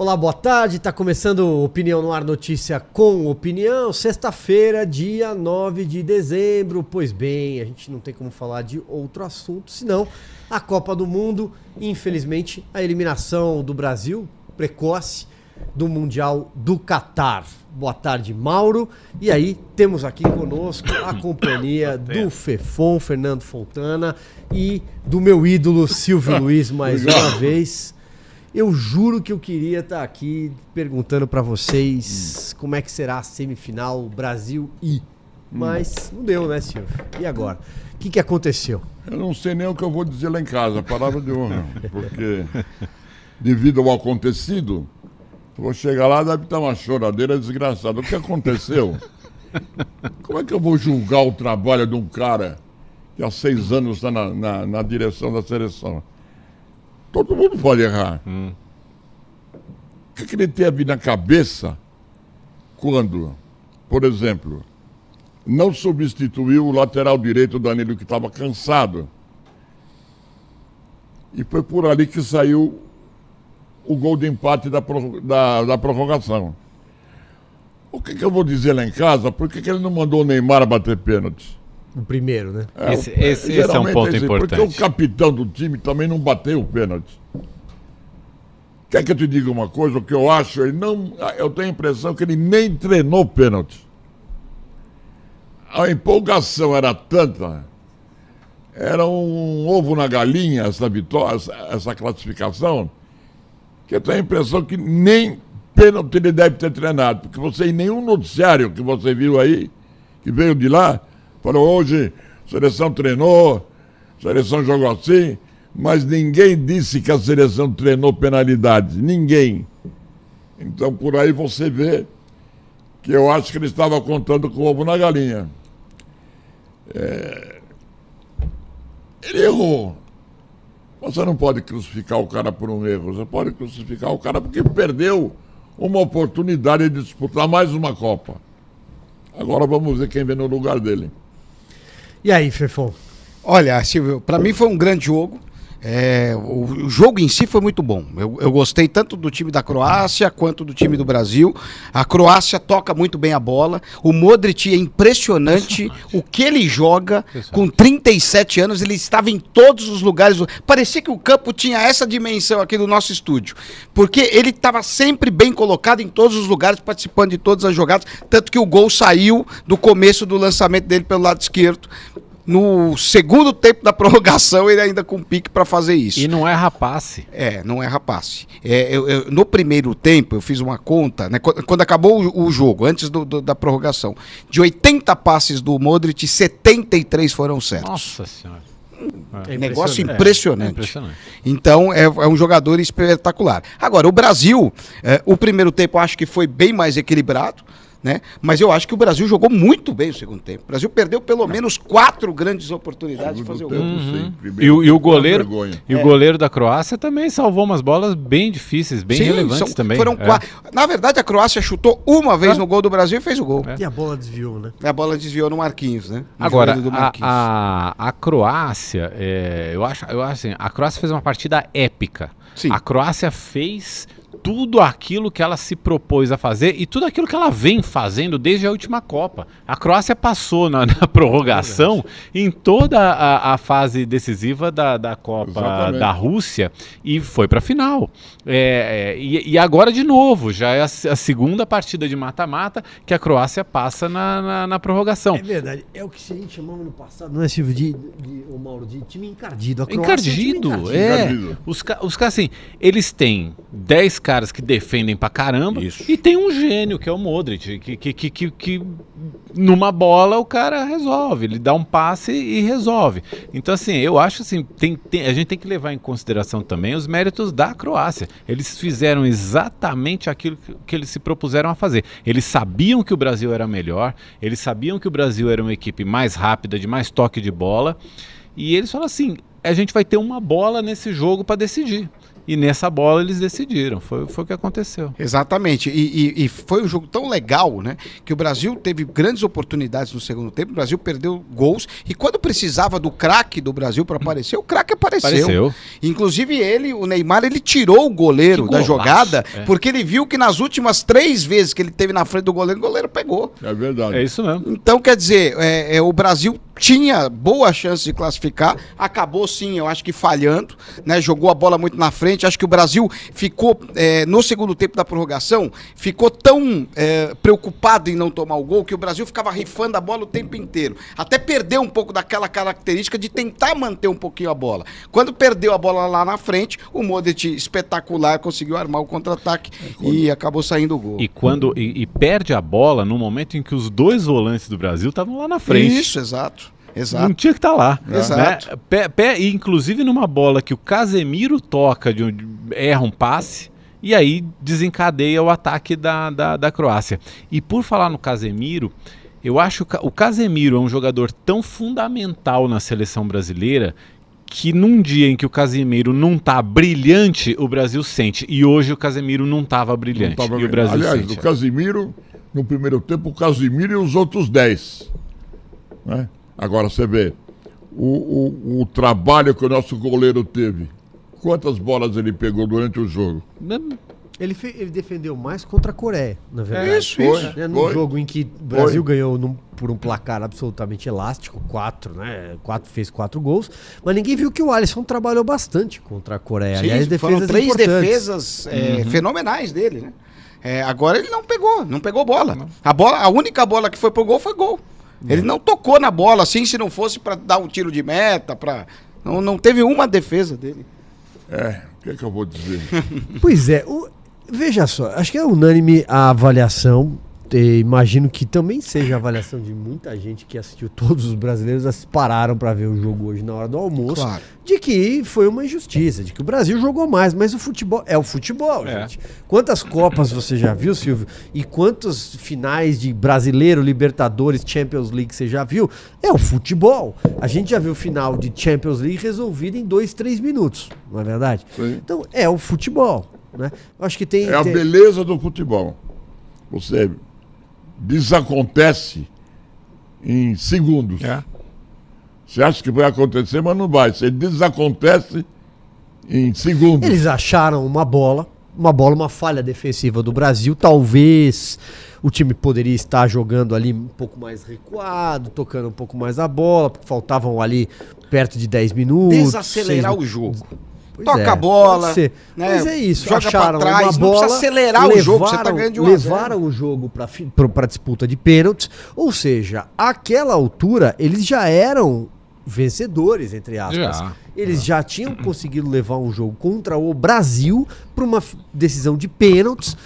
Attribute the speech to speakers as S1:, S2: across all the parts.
S1: Olá, boa tarde. Está começando Opinião no Ar Notícia com Opinião. Sexta-feira, dia 9 de dezembro. Pois bem, a gente não tem como falar de outro assunto senão a Copa do Mundo. Infelizmente, a eliminação do Brasil precoce do Mundial do Catar. Boa tarde, Mauro. E aí, temos aqui conosco a companhia do Fefon, Fernando Fontana, e do meu ídolo Silvio Luiz mais uma vez. Eu juro que eu queria estar aqui perguntando para vocês como é que será a semifinal Brasil e. Mas não deu, né, Silvio? E agora? O que, que aconteceu?
S2: Eu não sei nem o que eu vou dizer lá em casa, palavra de honra. Porque, devido ao acontecido, vou chegar lá deve estar uma choradeira desgraçada. O que aconteceu? Como é que eu vou julgar o trabalho de um cara que há seis anos está na, na, na direção da seleção? Todo mundo pode errar. Hum. O que, que ele teve na cabeça quando, por exemplo, não substituiu o lateral direito Danilo, que estava cansado? E foi por ali que saiu o gol de empate da, da, da prorrogação. O que, que, eu vou dizer lá em casa? Por que, que ele não mandou o Neymar bater pênalti?
S1: O primeiro, né?
S3: É, esse, esse, esse, é um ponto esse, importante.
S2: Porque o capitão do time também não bateu o pênalti. Quer que eu te diga uma coisa? O que eu acho, ele não. Eu tenho a impressão que ele nem treinou pênalti. A empolgação era tanta. Era um ovo na galinha essa vitória, essa classificação, que eu tenho a impressão que nem pênalti ele deve ter treinado. Porque você, em nenhum noticiário que você viu aí, que veio de lá, Falou, hoje a seleção treinou, a seleção jogou assim, mas ninguém disse que a seleção treinou penalidades. Ninguém. Então por aí você vê que eu acho que ele estava contando com o ovo na galinha. É... Ele errou. Você não pode crucificar o cara por um erro, você pode crucificar o cara porque perdeu uma oportunidade de disputar mais uma Copa. Agora vamos ver quem vem no lugar dele.
S1: E aí, Fefon?
S4: Olha, Silvio, para mim foi um grande jogo. É, o, o, jogo em si foi muito bom. Eu, eu, gostei tanto do time da Croácia quanto do time do Brasil. A Croácia toca muito bem a bola. O Modric é impressionante, impressionante. o que ele joga. Com 37 anos, ele estava em todos os lugares. Parecia que o campo tinha essa dimensão aqui do nosso estúdio. Porque ele estava sempre bem colocado em todos os lugares, participando de todas as jogadas. Tanto que o gol saiu do começo do lançamento dele pelo lado esquerdo no segundo tempo da prorrogação, ele ainda com pique para fazer isso.
S3: E não é rapace.
S4: É, não é rapace. É, eu, eu, no primeiro tempo, eu fiz uma conta, né, quando acabou o, o jogo, antes do, do, da prorrogação, de 80 passes do Modric, 73 foram certos.
S3: Nossa Senhora.
S4: É negócio impressionante. É, é impressionante. Então é, é, um jogador espetacular. Agora, o Brasil, é, o primeiro tempo acho que foi bem mais equilibrado né? Mas eu acho que o Brasil jogou muito bem o segundo tempo. O Brasil perdeu pelo menos quatro grandes oportunidades de fazer o gol.
S3: Uhum. E, o, e o goleiro e o é. goleiro da Croácia também salvou umas bolas bem difíceis, bem Sim, relevantes são, também.
S4: Foram é. quatro. Na verdade, a Croácia chutou uma vez no gol do Brasil e fez o gol.
S1: E a bola desviou, né?
S4: A bola desviou no Marquinhos, né?
S3: No Agora, Marquinhos. A, a, a, Croácia, é, eu acho, eu acho assim, a Croácia fez uma partida épica. Sim. A Croácia fez tudo aquilo que ela se propôs a fazer e tudo aquilo que ela vem fazendo desde a última Copa. A Croácia passou na, na prorrogação em toda a, a, fase decisiva da, da Copa Exatamente. da Rússia e foi para a final. É, é, e, e, agora de novo, já é a, a segunda partida de mata-mata que a Croácia passa na, na, na, prorrogação. É
S1: verdade, é o que a gente chamava no passado, não é Silvio, de, de, o Mauro, de time encardido.
S3: A encardido, é. Um é. Encardido. Os, os caras assim, eles têm 10 caras que defendem pra caramba. Isso. E tem um gênio, que é o Modric, que, que, que, que, que numa bola o cara resolve. Ele dá um passe e resolve. Então, assim, eu acho assim, tem, tem, a gente tem que levar em consideração também os méritos da Croácia. Eles fizeram exatamente aquilo que, que eles se propuseram a fazer. Eles sabiam que o Brasil era melhor, eles sabiam que o Brasil era uma equipe mais rápida, de mais toque de bola. E eles falam assim: a gente vai ter uma bola nesse jogo para decidir. E nessa bola eles decidiram. Foi, foi o que aconteceu.
S4: Exatamente. E, e, e, foi um jogo tão legal, né? Que o Brasil teve grandes oportunidades no segundo tempo. O Brasil perdeu gols. E quando precisava do craque do Brasil para aparecer, o craque apareceu. apareceu. Inclusive ele, o Neymar, ele tirou o goleiro da jogada, é. porque ele viu que nas últimas três vezes que ele teve na frente do goleiro, o goleiro pegou.
S2: É verdade.
S3: É isso mesmo.
S4: Então, quer dizer, é, é o Brasil tinha boa chance de classificar, acabou sim, eu acho que falhando, né? Jogou a bola muito na frente. Acho que o Brasil ficou é, no segundo tempo da prorrogação, ficou tão é, preocupado em não tomar o gol que o Brasil ficava rifando a bola o tempo inteiro. Até perdeu um pouco daquela característica de tentar manter um pouquinho a bola. Quando perdeu a bola lá na frente, o Modric espetacular conseguiu armar o contra-ataque é, e acabou saindo o gol.
S3: E quando e, e perde a bola no momento em que os dois volantes do Brasil estavam lá na frente.
S4: Isso, exato. Exato.
S3: Não tinha que estar tá lá.
S4: Né? Exato.
S3: Né? Pé, pé, inclusive numa bola que o Casemiro toca, de erra um passe, e aí desencadeia o ataque da, da, da Croácia. E por falar no Casemiro, eu acho que o Casemiro é um jogador tão fundamental na seleção brasileira que num dia em que o Casemiro não tá brilhante, o Brasil sente. E hoje o Casemiro não estava brilhante. Não tava... E o Brasil
S2: Aliás,
S3: sente.
S2: o Casemiro, no primeiro tempo, o Casemiro e os outros 10. Né? Agora você vê o, o, o trabalho que o nosso goleiro teve. Quantas bolas ele pegou durante o jogo?
S1: Ele, fe, ele defendeu mais contra a Coreia, na verdade.
S4: É isso, isso.
S1: Né? Num jogo em que o Brasil foi. ganhou num, por um placar absolutamente elástico, quatro, né? Quatro, fez quatro gols. Mas ninguém viu que o Alisson trabalhou bastante contra a Coreia.
S4: Sim, Aliás, defesas foram três defesas é, uhum. fenomenais dele, né? É, agora ele não pegou, não pegou bola. A, bola. a única bola que foi pro gol foi gol. Ele não tocou na bola assim, se não fosse para dar um tiro de meta, para não, não teve uma defesa dele.
S2: É, o que, é que eu vou dizer?
S1: pois é, o, veja só, acho que é unânime a avaliação imagino que também seja a avaliação de muita gente que assistiu, todos os brasileiros pararam para ver o jogo hoje na hora do almoço, claro. de que foi uma injustiça, de que o Brasil jogou mais, mas o futebol é o futebol, é. gente. Quantas Copas você já viu, Silvio? E quantos finais de Brasileiro, Libertadores, Champions League você já viu? É o futebol. A gente já viu o final de Champions League resolvido em dois, três minutos, não é verdade? Sim. Então é o futebol. Né? Eu acho que tem.
S2: É a
S1: tem...
S2: beleza do futebol. Você desacontece em segundos. É. Você acha que vai acontecer, mas não vai. Você desacontece em segundos.
S1: Eles acharam uma bola, uma bola, uma falha defensiva do Brasil. Talvez o time poderia estar jogando ali um pouco mais recuado, tocando um pouco mais a bola, porque faltavam ali perto de 10 minutos.
S4: Desacelerar seis... o jogo. Pois Toca é, a bola. Né?
S1: Mas é isso.
S4: Joga acharam pra trás,
S1: uma bola,
S4: acelerar levaram, o jogo, você tá ganhando de 1
S1: Levaram o jogo para disputa de pênaltis. Ou seja, àquela altura, eles já eram vencedores, entre aspas. Já, eles já. já tinham conseguido levar um jogo contra o Brasil para uma decisão de pênaltis,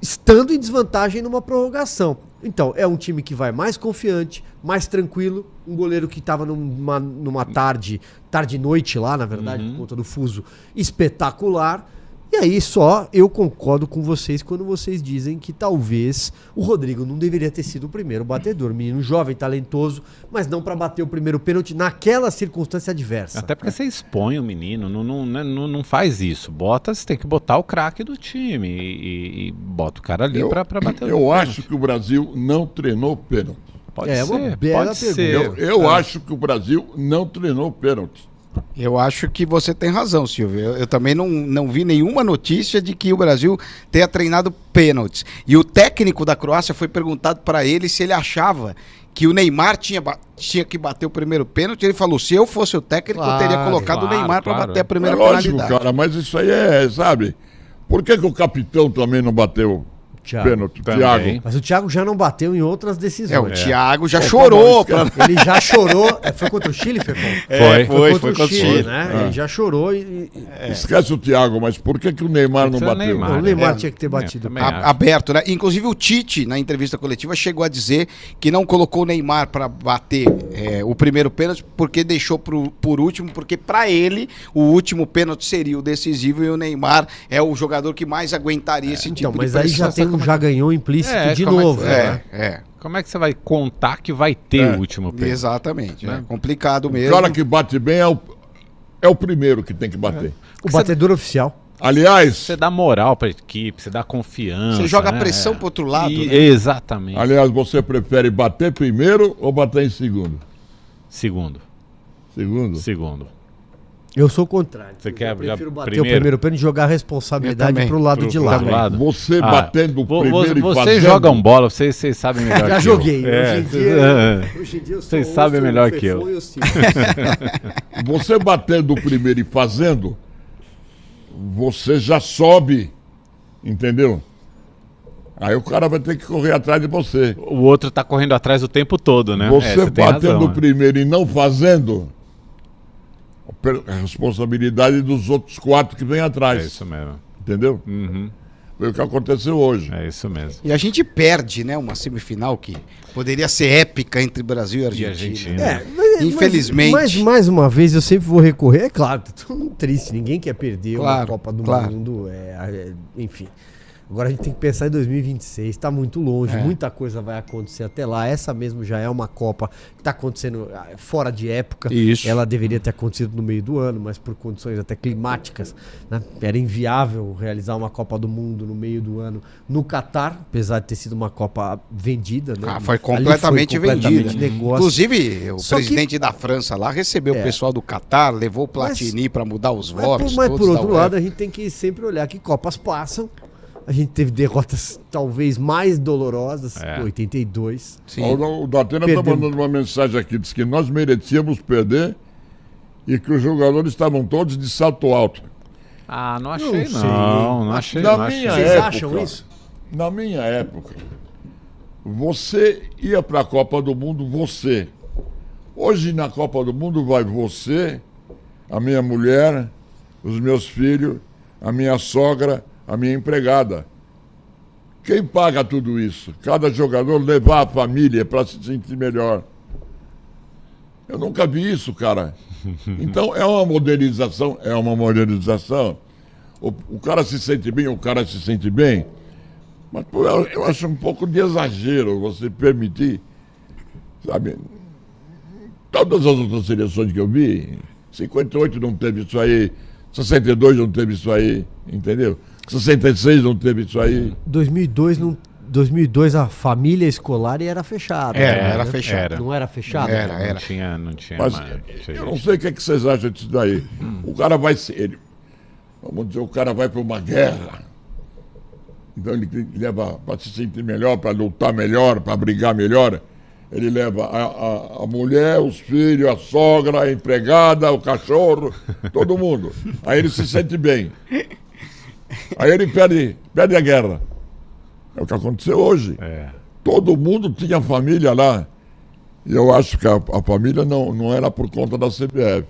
S1: estando em desvantagem numa prorrogação. Então, é um time que vai mais confiante, mais tranquilo. Um goleiro que estava numa, numa tarde, tarde-noite lá, na verdade, uhum. por conta do fuso, espetacular. E aí só eu concordo com vocês quando vocês dizem que talvez o Rodrigo não deveria ter sido o primeiro batedor. Menino jovem, talentoso, mas não para bater o primeiro pênalti naquela circunstância adversa.
S3: Até porque você expõe o menino, não, não, né, não, não faz isso. Bota, você tem que botar o craque do time e, e, bota o cara ali para bater
S2: Eu acho que o Brasil não treinou pênalti.
S3: Pode é, ser, uma bela pode pergunta. ser.
S2: Eu, eu é. acho que o Brasil não treinou pênalti.
S4: Eu acho que você tem razão, Silvio. Eu, eu, também não, não vi nenhuma notícia de que o Brasil tenha treinado pênaltis. E o técnico da Croácia foi perguntado para ele se ele achava que o Neymar tinha, tinha que bater o primeiro pênalti. Ele falou: se eu fosse o técnico, claro, eu teria colocado claro, o Neymar para bater a primeira é
S2: lógico, penalidade. cara, mas isso aí é, sabe? Por que, que o capitão também não bateu Thiago. Pênalti, Thiago.
S1: Mas o Thiago já não bateu em outras decisões. É,
S4: o Thiago já chorou. Pra...
S1: Ele já chorou. É, foi contra o Chile, Fefão?
S3: É,
S1: foi, foi, contra, foi contra o Chile, Chile, né? É. Ele já chorou e.
S2: É. Esquece o Thiago, mas por que, que o Neymar não bateu?
S1: Neymar, o Neymar tinha que ter batido.
S4: A, aberto, né? Inclusive o Tite, na entrevista coletiva, chegou a dizer que não colocou o Neymar para bater o primeiro pênalti porque deixou pro, por último, porque para ele o último pênalti seria o decisivo e o Neymar é o jogador que mais aguentaria esse então, tipo
S1: mas de Mas aí já, tem um já ganhou implícito é, de novo.
S3: É, né? é, Como é que você vai contar que vai ter é. o último
S4: pênalti? Exatamente. Né? É complicado mesmo.
S2: O cara que bate bem é o, é o primeiro que tem que bater.
S1: O batedor oficial.
S2: Aliás,
S3: Você dá moral pra equipe, você dá confiança.
S4: Você joga
S3: né?
S4: pressão pro outro lado,
S3: E-
S4: né?
S3: Exatamente.
S2: aliás, você prefere bater primeiro ou bater em segundo?
S3: Segundo.
S2: Segundo?
S3: Segundo.
S1: Eu sou o contrário.
S3: Você
S1: Eu
S3: quer
S1: prefiro bater
S3: primeiro?
S1: o primeiro pênalti e jogar a responsabilidade
S4: Eu
S1: pro lado
S3: Pro-
S1: de lá.
S3: lado.
S2: Você
S3: Ah,
S2: batendo
S3: vo-
S2: primeiro
S3: vo-
S2: e
S3: Vocês
S2: fazendo...
S3: jogam bola, vocês, vocês sabem melhor
S1: Já
S3: que
S1: joguei.
S3: eu. É,
S1: hoje, em dia,
S3: é.
S1: hoje em dia eu sou
S3: Vocês sabem melhor que eu.
S1: e o Ciro.
S2: Você batendo o primeiro e fazendo, você já sobe, entendeu? Aí o cara vai ter que correr atrás de você.
S3: O outro tá correndo atrás o tempo todo, né?
S2: Você
S3: É, tem
S2: batendo o
S3: né?
S2: primeiro e não fazendo, responsabilidade dos outros quatro que vem
S3: É
S2: atrás.
S3: isso mesmo.
S2: Entendeu?
S3: Uhum,
S2: Foi o que aconteceu hoje.
S3: é isso mesmo.
S4: E a gente perde, né? Uma semifinal que poderia ser épica entre Brasil e
S3: E
S4: Argentina.
S3: Argentina.
S1: É, mas-
S4: Infelizmente.
S1: Mas, mas, mais uma vez eu sempre vou recorrer. É claro, tá todo mundo triste. Ninguém quer perder uma
S4: Claro,
S1: Copa do
S4: claro.
S1: Mundo. é, é, enfim. Agora a gente tem que pensar em 2026. Está muito longe,
S4: É.
S1: muita coisa vai acontecer até lá. Essa mesmo já é uma Copa que está acontecendo ah, fora de época.
S4: Isso.
S1: Ela deveria ter acontecido no meio do ano, mas por condições até climáticas, né, era inviável realizar uma Copa do Mundo no meio do ano no Catar, apesar de ter sido uma Copa vendida. Né?
S4: Ah, foi completamente,
S1: completamente
S4: vendida.
S1: negócio.
S4: Inclusive, o
S1: Só que-
S4: presidente da França lá recebeu
S1: É.
S4: o pessoal do Catar, levou o Platini para mudar os
S1: Mas,
S4: votos.
S1: mas por outro lado, a gente tem que sempre olhar que Copas passam. A gente teve derrotas talvez mais dolorosas,
S3: É.
S1: 82.
S4: Sim.
S2: O, o Datena está mandando uma mensagem aqui, diz que nós merecíamos perder e que os jogadores estavam todos de salto alto.
S3: Ah, não achei,
S1: Não
S3: não.
S1: sei.
S3: Não, achei,
S2: Na
S3: não
S2: minha
S3: achei.
S1: Vocês
S2: época,
S1: acham isso?
S2: Na minha época, você ia para a Copa do Mundo, você. Hoje na Copa do Mundo vai você, a minha mulher, os meus filhos, a minha sogra, a minha empregada. Quem paga tudo isso? Cada jogador levar a família para se sentir melhor. Eu nunca vi isso, cara. Então é uma modernização, é uma modernização. O, o cara se sente bem, o cara se sente bem. Mas pô, eu, eu acho um pouco de exagero você permitir, sabe? Todas as outras seleções que eu vi, 58 não teve isso aí, 62 não teve isso aí, entendeu? 66 não teve isso aí.
S1: 2002, não, 2002 a família escolar era fechada.
S4: Era,
S1: né?
S4: era fechado.
S3: Era.
S1: Não era fechada?
S4: Era,
S3: Não
S4: era.
S3: tinha, não tinha
S2: Mas
S3: mais.
S2: eu não sei o que, é que vocês acham disso daí. O cara vai ser. Ele, vamos dizer, o cara vai para uma guerra. Então ele leva para se sentir melhor, para lutar melhor, para brigar melhor. Ele leva a, a, a mulher, os filhos, a sogra, a empregada, o cachorro, todo mundo. Aí ele se sente bem. Aí ele perde, perde a guerra. É o que aconteceu hoje.
S3: É.
S2: Todo mundo tinha família lá. E eu acho que a, a família não, não era por conta da CBF.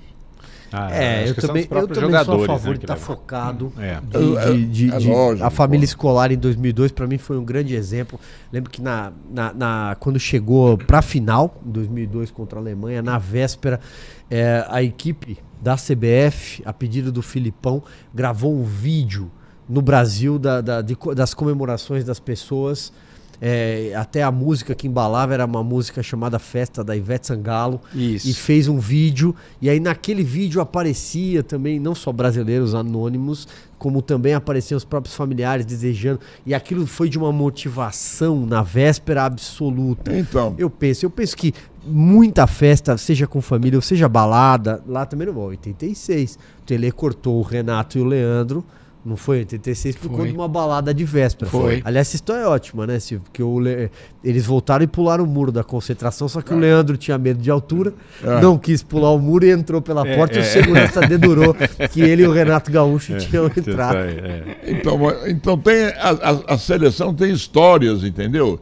S3: Ah,
S1: É, eu também, eu também sou a favor
S3: né,
S1: de estar
S3: levam.
S1: focado.
S3: É.
S1: De,
S2: É,
S1: de- de-
S2: é
S1: de-
S2: lógico,
S1: a família
S2: pô.
S1: escolar em 2002 para mim foi um grande exemplo. Lembro que na, na, na- quando chegou para a final, em 2002 contra a Alemanha, na véspera, é, a equipe da CBF, a pedido do Filipão, gravou um vídeo no Brasil da- da- de das comemorações das pessoas. É, até a música que embalava era uma música chamada Festa da Ivete Sangalo
S4: Isso.
S1: e fez um vídeo. E aí naquele vídeo aparecia também não só brasileiros anônimos, como também apareciam os próprios familiares desejando. E aquilo foi de uma motivação na véspera absoluta.
S2: Então,
S1: Eu penso, eu penso que muita festa, seja com família ou seja balada, lá também não vai. 86. O Tele cortou o Renato e o Leandro. Não foi 86 por
S4: Foi.
S1: conta de uma balada de véspera.
S4: Foi.
S1: Aliás, essa história é ótima, né, Silvio? Porque o Le- eles voltaram e pularam o muro da concentração, só que o Leandro tinha medo de altura,
S2: É.
S1: não quis pular o muro e entrou pela
S3: É,
S1: porta e o
S3: é.
S1: segurança dedurou que ele e o Renato Gaúcho tinham entrado.
S3: é.
S2: então, então tem, a, a- a seleção tem histórias, entendeu?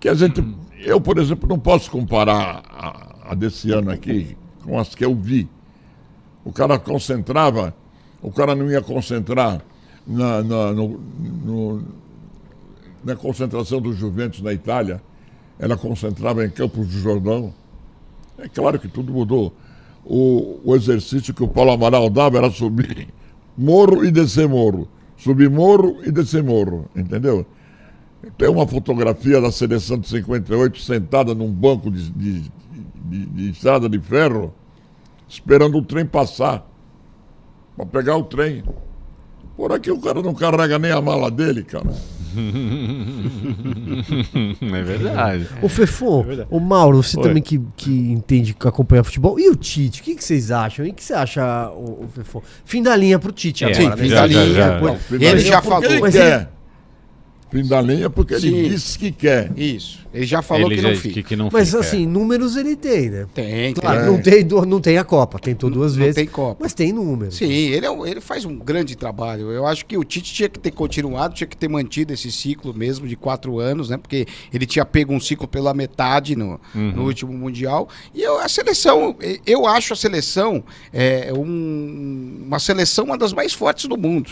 S2: Que a gente. Eu, por exemplo, não posso comparar a, a desse ano aqui com as que eu vi. O cara concentrava, o cara não ia concentrar na, na, no- no- na concentração do Juventus na Itália, ela concentrava em Campos do Jordão. É claro que tudo mudou. O, o exercício que o Paulo Amaral dava era subir morro e descer morro. Subir morro e descer morro, entendeu? Tem uma fotografia da seleção de 58 sentada num banco de, de, de- de estrada de ferro. esperando o trem passar. Para pegar o trem. Por aqui o cara não carrega nem a mala dele, cara.
S3: é verdade.
S1: O Fefon, é o Mauro, você Oi. também que, que entende, que acompanha futebol. E o Tite, o que, que vocês acham? E o que você acha, o, o Fefon? Fim da linha pro Tite
S4: é, agora, Sim, né? fim da linha. Já, já. Não,
S2: ele já falou. Ele da linha porque Sim. ele disse que quer.
S4: Isso. Ele já falou ele que, já, não fica.
S1: Que, que não Mas fica. assim, números ele tem, né?
S4: Tem,
S1: claro, tem. Não, tem, não tem a Copa, tentou duas não, vezes.
S4: Não tem Copa.
S1: Mas tem números.
S4: Sim, ele, é, ele faz um grande trabalho. Eu acho que o Tite tinha que ter continuado, tinha que ter mantido esse ciclo mesmo de quatro anos, né? Porque ele tinha pego um ciclo pela metade no, uhum. no último Mundial. E eu, a seleção, eu acho a seleção é, um, uma seleção uma das mais fortes do mundo.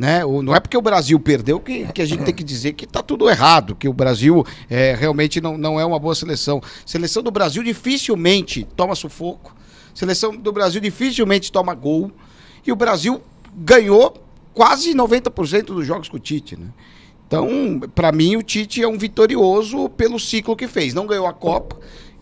S4: Né? Não é porque o Brasil perdeu que, que a gente tem que dizer que está tudo errado, que o Brasil é, realmente não, não é uma boa seleção. Seleção do Brasil dificilmente toma sufoco, seleção do Brasil dificilmente toma gol, e o Brasil ganhou quase 90% dos jogos com o Tite. Né? Então, para mim, o Tite é um vitorioso pelo ciclo que fez. Não ganhou a Copa,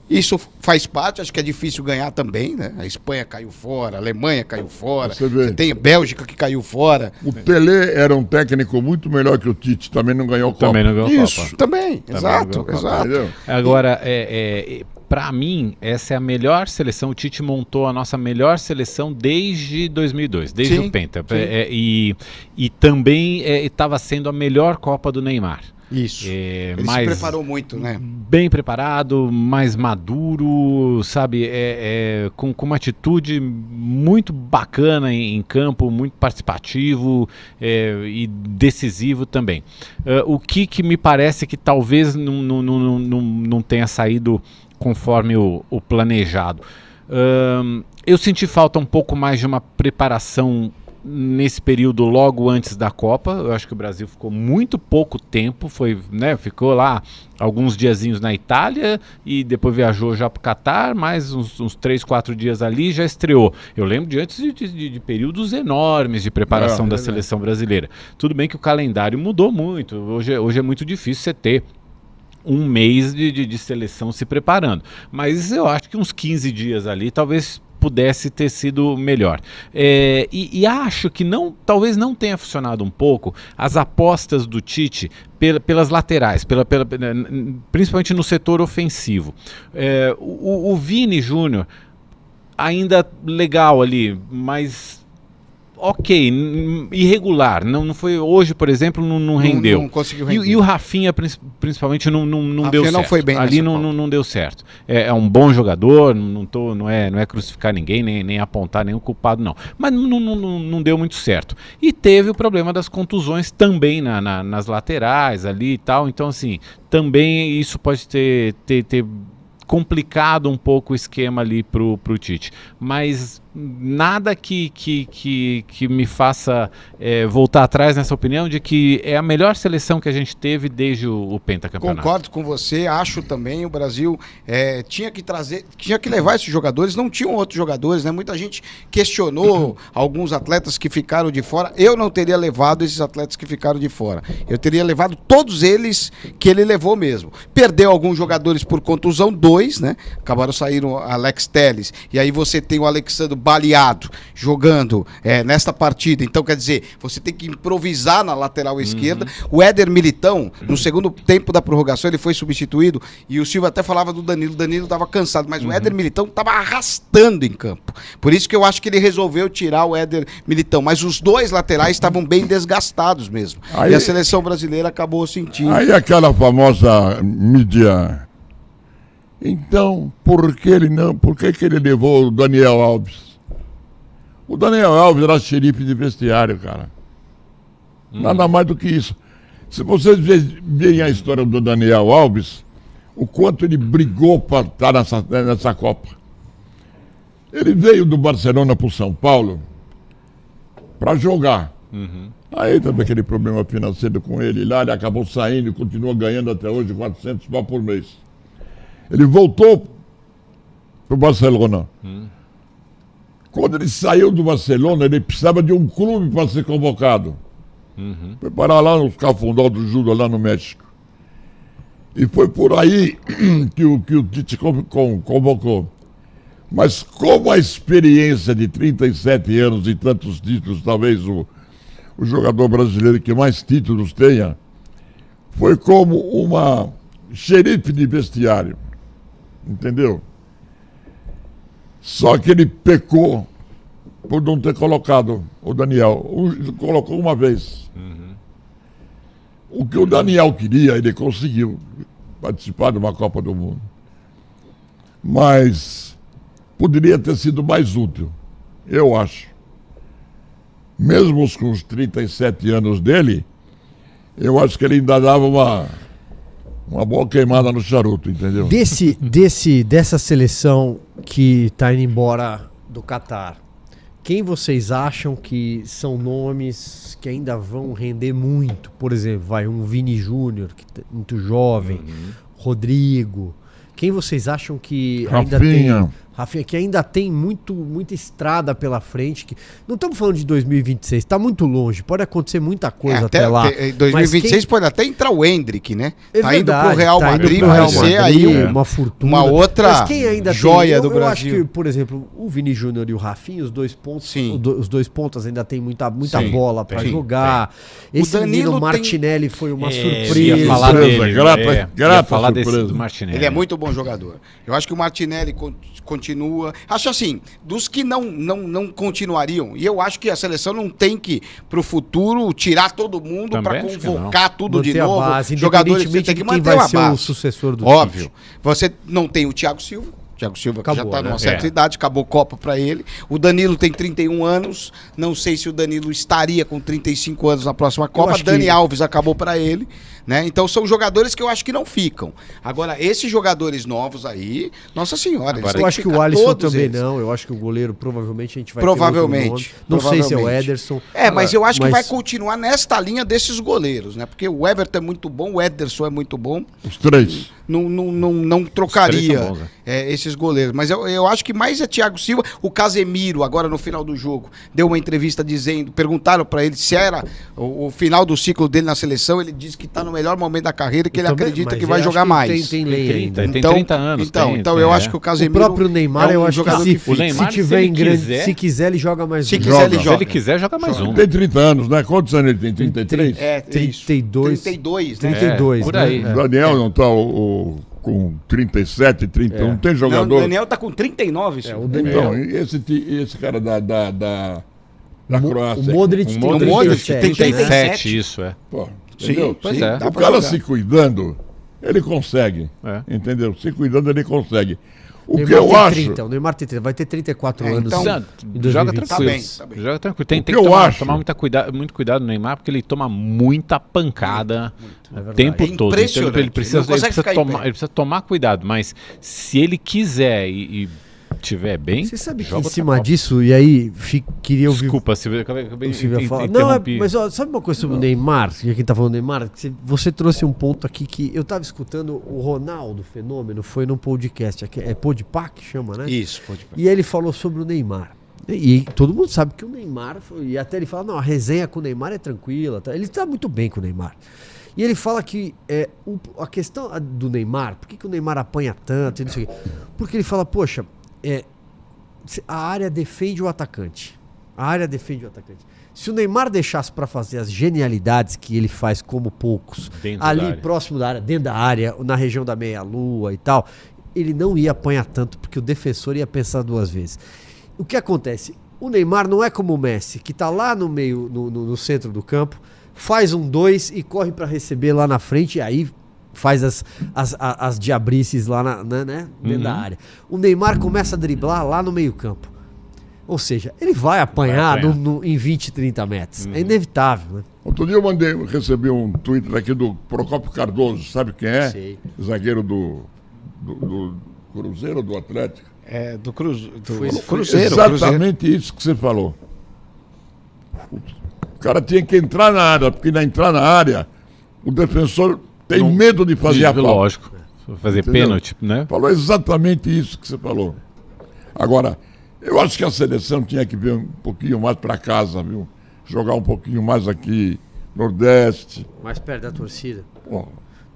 S4: isso faz parte, acho que é difícil ganhar também, né? A Espanha caiu fora, a Alemanha caiu fora, Você vê. tem a Bélgica que caiu fora.
S2: O Tele era um técnico muito melhor que o Tite, também não ganhou Copa.
S4: Também não ganhou
S2: Isso,
S4: Copa. também, também exato, exato.
S3: Agora, é, é, para mim, essa é a melhor seleção. O Tite montou a nossa melhor seleção desde 2002, desde sim, o Penta. É, é, e, e também estava é, sendo a melhor Copa do Neymar.
S4: Isso. É, Ele mais, se preparou muito, né?
S3: Bem preparado, mais maduro, sabe? É, é com, com, uma atitude muito bacana em, em campo, muito participativo é, e decisivo também. Uh, o que, que me parece que talvez não, não, não, não, não tenha saído conforme o, o planejado. Eu senti falta um pouco mais de uma preparação nesse período logo antes da Copa. Eu acho que o Brasil ficou muito pouco tempo, foi, né, ficou lá alguns diazinhos na Itália e depois viajou já para o Catar, mais uns, uns três, quatro dias ali já estreou. Eu lembro de antes de, de, de períodos enormes de preparação é, da é seleção brasileira. Tudo bem que o calendário mudou muito. Hoje, hoje é muito difícil você ter um mês de, de, de, seleção se preparando. Mas eu acho que uns 15 dias ali, talvez pudesse ter sido melhor. É, e, e, acho que não, talvez não tenha funcionado um pouco as apostas do Tite pela, pelas laterais, pela, pela, principalmente no setor ofensivo. É, o, o Vini Júnior ainda legal ali, mas ok, irregular. Não, não foi hoje, por exemplo, não, não rendeu. Não, não conseguiu render. E, e, o Rafinha, principalmente, não, não, não deu certo.
S4: não foi bem
S3: Ali não, não, não, deu certo. É, é, um bom jogador, não, tô, não, é, não é crucificar ninguém, nem, nem apontar nenhum culpado, não. Mas não, não, não, deu muito certo. E teve o problema das contusões também na, na, nas laterais ali e tal. Então, assim, também isso pode ter, ter, ter complicado um pouco o esquema ali pro, pro Tite. Mas nada que, que, que, que me faça é, voltar atrás nessa opinião de que é a melhor seleção que a gente teve desde o, o pentacampeonato.
S4: Concordo com você, acho também o Brasil é, tinha que trazer, tinha que levar esses jogadores, não tinham outros jogadores, né? Muita gente questionou alguns atletas que ficaram de fora. Eu não teria levado esses atletas que ficaram de fora. Eu teria levado todos eles que ele levou mesmo. Perdeu alguns jogadores por contusão, dois, né? Acabaram saindo Alex Teles. E aí você tem o Alexandre baleado jogando é, nesta partida. Então, quer dizer, você tem que improvisar na lateral uhum. esquerda. O Éder Militão, no segundo tempo da prorrogação, ele foi substituído. E o Silva até falava do Danilo. O Danilo estava cansado, mas uhum. o Éder Militão estava arrastando em campo. Por isso que eu acho que ele resolveu tirar o Éder Militão. Mas os dois laterais estavam bem desgastados mesmo. Aí, e a seleção brasileira acabou sentindo.
S2: Aí aquela famosa mídia então, por que ele não? Por que, que ele levou o Daniel Alves? O Daniel Alves era xerife de vestiário, cara. Hum. Nada mais do que isso. Se vocês verem a história do Daniel Alves, o quanto ele brigou para estar nessa, nessa Copa. Ele veio do Barcelona para o São Paulo para jogar. Uhum. Aí também aquele problema financeiro com ele lá, ele acabou saindo e continua ganhando até hoje 400 pau por mês. Ele voltou para o Barcelona. Uhum. Quando ele saiu do Barcelona, ele precisava de um clube para ser convocado. Uhum. Foi parar lá no Cafundó do Judo, lá no México. E foi por aí que o, que o Tite convocou. Mas como a experiência de 37 anos e tantos títulos, talvez o, o jogador brasileiro que mais títulos tenha, foi como uma xerife de vestiário. Entendeu? Só que ele pecou por não ter colocado o Daniel. O, colocou uma vez. Uhum. O que o Daniel queria, ele conseguiu participar de uma Copa do Mundo. Mas poderia ter sido mais útil, eu acho. Mesmo com os 37 anos dele, eu acho que ele ainda dava uma, uma boa queimada no charuto, entendeu?
S1: Desse, desse, dessa seleção que está indo embora do Catar, quem vocês acham que são nomes que ainda vão render muito? Por exemplo, vai um Vini Júnior, que é muito jovem, uhum. Rodrigo. Quem vocês acham que
S2: Rafinha.
S1: ainda tem Rafinha, que ainda tem muito, muita estrada pela frente. Que... Não estamos falando de 2026, está muito longe. Pode acontecer muita coisa é, até, até, lá.
S4: Em 2026 quem... pode até entrar o Hendrick, né? É tá verdade, indo pro Real tá Madrid, vai Real ser aí
S1: uma fortuna.
S4: Uma outra joia tem, eu, do Brasil. Eu acho que,
S1: por exemplo, o Vini Júnior e o Rafinha, os dois pontos, Sim. os dois pontos ainda tem muita, muita Sim, bola para jogar. Tem. Esse o Danilo Martinelli tem... foi uma é, surpresa. Ia
S3: falar dele, grata,
S2: é, grata
S3: falar surpresa. Desse, Martinelli.
S4: Ele é muito bom jogador. Eu acho que o Martinelli continua. Acho assim, dos que não, não, não continuariam, e eu acho que a seleção não tem que, pro futuro, tirar todo mundo para convocar tudo
S1: manter
S4: de novo.
S1: Base, Jogadores você tem que manter vai a base. o sucessor do
S4: Óbvio. Você não tem o Thiago Silva. Thiago Silva acabou, já está né? numa certa é. idade, acabou Copa para ele. O Danilo tem 31 anos. Não sei se o Danilo estaria com 35 anos na próxima Copa. Dani que... Alves acabou para ele. Né? Então são jogadores que eu acho que não ficam. Agora, esses jogadores novos aí, nossa senhora.
S1: Agora, eu acho que o Alisson também eles. não. Eu acho que o goleiro provavelmente a gente vai
S4: provavelmente,
S1: Não
S4: provavelmente.
S1: sei se é o Ederson.
S4: É, mas eu acho mas... que vai continuar nesta linha desses goleiros, né? Porque o Everton é muito bom, o Ederson é muito bom.
S2: Os três.
S4: Não, não, não, não trocaria bons, né? é, esses goleiros. Mas eu, eu acho que mais é Thiago Silva. O Casemiro, agora no final do jogo, deu uma entrevista dizendo, perguntaram para ele se era o, o, final do ciclo dele na seleção. Ele disse que está no melhor momento da carreira que ele também, acredita que vai jogar que mais.
S1: Tem, tem lei
S3: ainda. Então, tem 30 anos.
S4: Então,
S3: tem,
S4: então tem, eu é. acho que o Casemiro.
S1: O próprio Neymar, é um eu acho que se, que Neymar, se tiver se em grande. Quiser, se quiser, ele joga mais
S4: se um. Quiser, ele joga.
S3: Se ele quiser, joga mais joga. um.
S2: Tem 30 anos, né? Quantos anos ele tem? 33?
S1: É, 32.
S4: 32,
S1: né? 32.
S3: Por aí.
S2: O Daniel não tá o com 37, 31. É. Tem jogador. Não,
S4: o Daniel tá com 39,
S2: senhor. É, o Daniel. Então, e esse, esse cara da, da, da, da Croácia?
S1: O Modric,
S3: o Modric,
S1: o
S3: Modric tem 37, isso é.
S2: Pô, Sim, pois sim, é. O cara jogar. se cuidando, ele consegue. É. Entendeu? Se cuidando, ele consegue. O Neymar que eu acho. 30,
S1: o Neymar tem 30, vai ter 34 é, anos.
S3: Então, joga tranquilo. Tá bem, tá bem. Joga tranquilo. Tem,
S2: tem
S3: que,
S2: que tomar,
S3: tomar muita cuida, muito cuidado no Neymar, porque ele toma muita pancada o é tempo é todo. Então ele precisa, ele, precisa tomar, ele precisa tomar cuidado. Mas se ele quiser e, e tiver bem.
S1: Você sabe que em cima disso, e aí queria ouvir.
S3: Desculpa, se eu acabei, acabei
S1: falar. Não, é, mas ó, sabe uma coisa sobre o Neymar? Que tá falando do Neymar, você, você, trouxe um ponto aqui que eu tava escutando o Ronaldo Fenômeno, foi num podcast, é Podpac chama, né?
S4: Isso, Podpac.
S1: E ele falou sobre o Neymar. E, e todo mundo sabe que o Neymar, foi, e até ele fala, não, a resenha com o Neymar é tranquila, tá? ele tá muito bem com o Neymar. E ele fala que é, o, a questão do Neymar, por que, que o Neymar apanha tanto? Porque ele fala, poxa, é, a área defende o atacante. A área defende o atacante. Se o Neymar deixasse para fazer as genialidades que ele faz como poucos, dentro ali da próximo da área, dentro da área, na região da meia-lua e tal, ele não ia apanhar tanto, porque o defensor ia pensar duas vezes. O que acontece? O Neymar não é como o Messi, que está lá no meio, no, no, no centro do campo, faz um dois e corre para receber lá na frente, e aí faz as, as, as, as diabrices lá na, na né, dentro uhum. da área. O Neymar começa a driblar lá no meio-campo. Ou seja, ele vai apanhar, vai apanhar. No, no, em 20, 30 metros. É uhum. É inevitável, né?
S2: Outro dia eu mandei, recebi um Twitter aqui do Procopio Cardoso, sabe quem é? Sei. Zagueiro do, do, do Cruzeiro do Atlético.
S4: É, do, cruz, do
S2: foi, Cruzeiro. Exatamente cruzeiro. isso que você falou. O cara tinha que entrar na área, porque na entrar na área, o defensor tem não, medo de fazer a falta.
S3: Lógico. Fazer Entendeu? pênalti, né?
S2: Falou exatamente isso que você falou. Agora, eu acho que a seleção tinha que vir um pouquinho mais para casa, viu? Jogar um pouquinho mais aqui, Nordeste.
S1: Mais perto da torcida.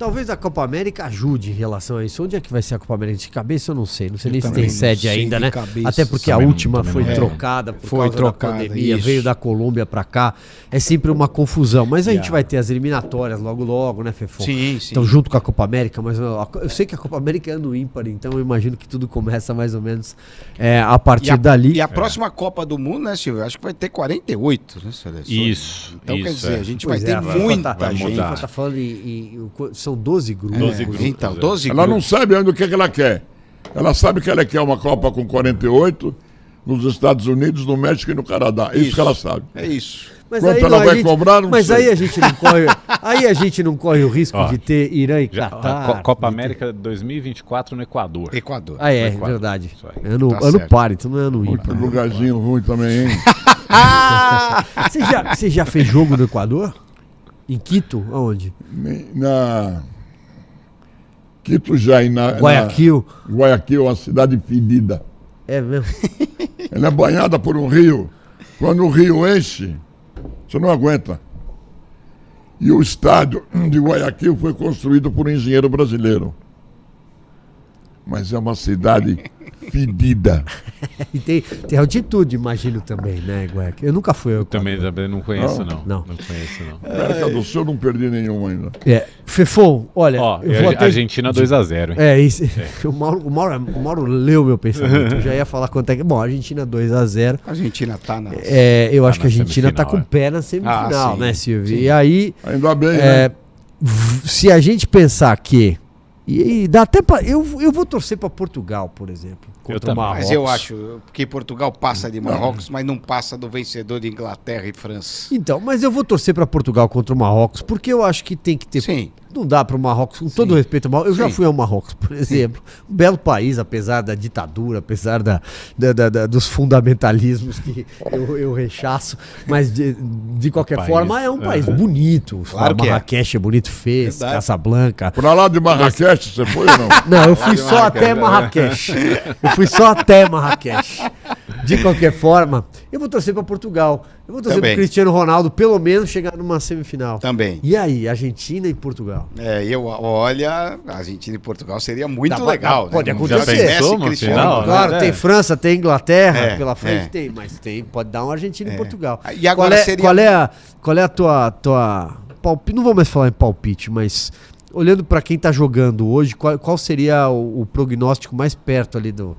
S1: Talvez a Copa América ajude em relação a isso. Onde é que vai ser a Copa América? De cabeça eu não sei. Não sei
S4: Eu
S1: nem se tem sede ainda, né?
S4: cabeça.
S1: Até porque a última foi
S4: é.
S1: trocada por
S4: Foi
S1: causa
S4: trocada,
S1: da pandemia,
S4: isso.
S1: veio da Colômbia pra cá. É sempre uma confusão. Mas a gente
S4: Yeah.
S1: vai ter as eliminatórias logo logo, né, Fefon?
S4: Sim, sim.
S1: Então, junto com a Copa América, mas eu, eu sei que a Copa América é ano ímpar, então eu imagino que tudo começa mais ou menos é, a partir
S4: E a,
S1: dali.
S4: e a próxima Copa do Mundo, né, Silvio? Acho que vai ter 48, né, seleções?
S3: Isso,
S4: Então, quer
S3: isso,
S4: dizer,
S3: é.
S4: a gente
S1: Pois
S4: vai
S1: é,
S4: ter muita
S1: tá,
S4: gente.
S1: Tá falando em, em- em- São 12 grupos.
S3: 12
S4: É,
S3: grupos,
S4: então,
S3: é.
S4: 12
S2: Ela não
S4: grupos.
S2: sabe ainda o que, é que ela quer. Ela sabe que ela quer uma Copa com 48 nos Estados Unidos, no México e no Canadá. Isso,
S4: Isso.
S2: que ela sabe.
S4: É isso.
S1: Mas
S2: Quanto
S1: aí
S2: ela
S1: não, a
S2: vai
S1: gente-
S2: cobrar, não
S1: Mas
S2: sei.
S1: aí a gente não corre, aí a gente não corre o risco
S3: Ó,
S1: de ter Irã e
S3: Já-
S1: Catar.
S3: Copa
S1: de ter-
S3: América 2024 no Equador.
S4: Equador.
S1: Ah, é,
S3: Equador.
S1: verdade. Ano,
S4: Tá
S1: ano par, então não é ano ímpar.
S2: Lugarzinho ruim também, hein?
S4: Ah!
S1: Você já, você já fez jogo no Equador? Em Quito? Aonde?
S2: na Quito já e na,
S1: Guayaquil.
S2: na Guayaquil é uma cidade fedida.
S1: É mesmo?
S2: Ela é banhada por um rio. Quando o rio enche, você não aguenta. E o estádio de Guayaquil foi construído por um engenheiro brasileiro. Mas é uma cidade fedida.
S1: E tem, tem altitude, imagino também, né, Guayaquil? Eu nunca fui ao Equador.
S3: Também, também não conheço,
S2: Não?
S3: não.
S1: Não.
S3: Não conheço, não.
S2: América do Sul eu não perdi nenhum ainda.
S1: É. Fefon, olha,
S3: Ó,
S1: eu vou
S3: a-
S1: até...
S3: Argentina 2x0, hein?
S1: É, isso. O, Mauro, o, Mauro, o Mauro leu meu pensamento. Eu já ia falar quanto é que. Bom, Argentina 2x0.
S4: A Argentina tá na.
S1: É, eu acho
S3: na
S1: que a Argentina tá com
S3: é.
S1: o pé na semifinal,
S4: Ah, sim,
S1: né, Silvio?
S4: sim.
S1: E aí,
S2: Ainda bem,
S1: é,
S2: né?
S1: se a gente pensar que. E, e dá até pra. Eu, eu vou torcer pra Portugal, por exemplo. Contra o
S3: também.
S1: Marrocos.
S4: Mas eu acho que Portugal passa de Marrocos, mas não passa do vencedor de Inglaterra e França.
S1: Então, mas eu vou torcer pra Portugal contra o Marrocos, porque eu acho que tem que ter.
S4: Sim.
S1: Não dá para o Marrocos, com todo respeito ao Marrocos. Eu já
S4: Sim.
S1: fui ao Marrocos, por exemplo. Um belo país, apesar da ditadura, apesar da, da- da- da- dos fundamentalismos que eu, eu rechaço. Mas, de, de qualquer
S3: País,
S1: forma, é um
S3: é.
S1: país bonito.
S4: Claro é.
S1: Marrakech é. bonito, fez,
S4: Verdade.
S1: Casablanca.
S2: Pra lá de Marrakech, você foi ou não?
S1: Não, eu fui só até Marrakech. Eu fui só até Marrakech. De qualquer forma, eu vou torcer para Portugal. Eu vou torcer para. Cristiano Ronaldo, pelo menos, chegar numa semifinal.
S4: Também.
S1: E aí, Argentina e Portugal?
S4: É, eu, olha, a Argentina e Portugal seria muito
S1: Dá-
S4: legal.
S1: dá- pode
S4: né?
S1: acontecer.
S4: Já
S1: Já
S3: pensou, no final,
S1: Claro,
S3: né?
S1: tem França, tem Inglaterra
S4: É,
S1: pela frente,
S4: é.
S1: tem, mas tem, pode dar um Argentina e Portugal.
S4: E agora
S1: qual é,
S4: seria-
S1: qual é a, qual é a tua, tua palpite? Não vou mais falar em palpite, mas olhando pra quem tá jogando hoje, qual, qual seria o, o prognóstico mais perto ali do?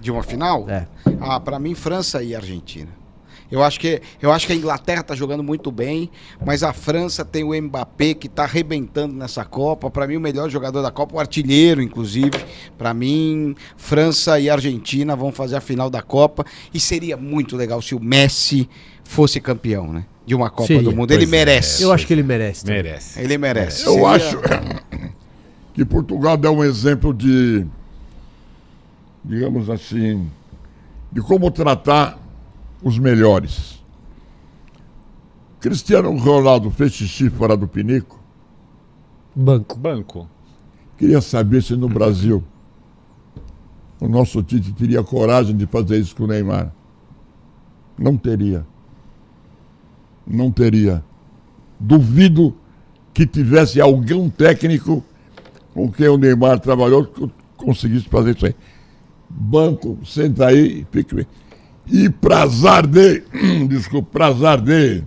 S4: De uma final?
S1: É.
S4: Ah, para mim, França e Argentina. Eu acho, que, eu acho que a Inglaterra tá jogando muito bem, mas a França tem o Mbappé que tá arrebentando nessa Copa. Para mim, o melhor jogador da Copa, o artilheiro, inclusive. Para mim, França e Argentina vão fazer a final da Copa. E seria muito legal se o Messi fosse campeão, né? De uma Copa
S1: Seria.
S4: do Mundo. Ele
S3: Pois é.
S4: merece.
S1: Eu acho que ele merece. também.
S3: Merece.
S4: Ele merece.
S2: Eu
S4: Seria-
S2: acho que Portugal deu um exemplo de, digamos assim, de como tratar os melhores. Cristiano Ronaldo fez xixi fora do pinico.
S1: Banco.
S3: Banco.
S2: Queria saber se no Brasil o nosso Tite teria coragem de fazer isso com o Neymar. Não teria. Não teria. Duvido que tivesse algum técnico com quem o Neymar trabalhou que conseguisse fazer isso aí. Banco, senta aí e fique bem. E prazar de. Desculpa, prazar de.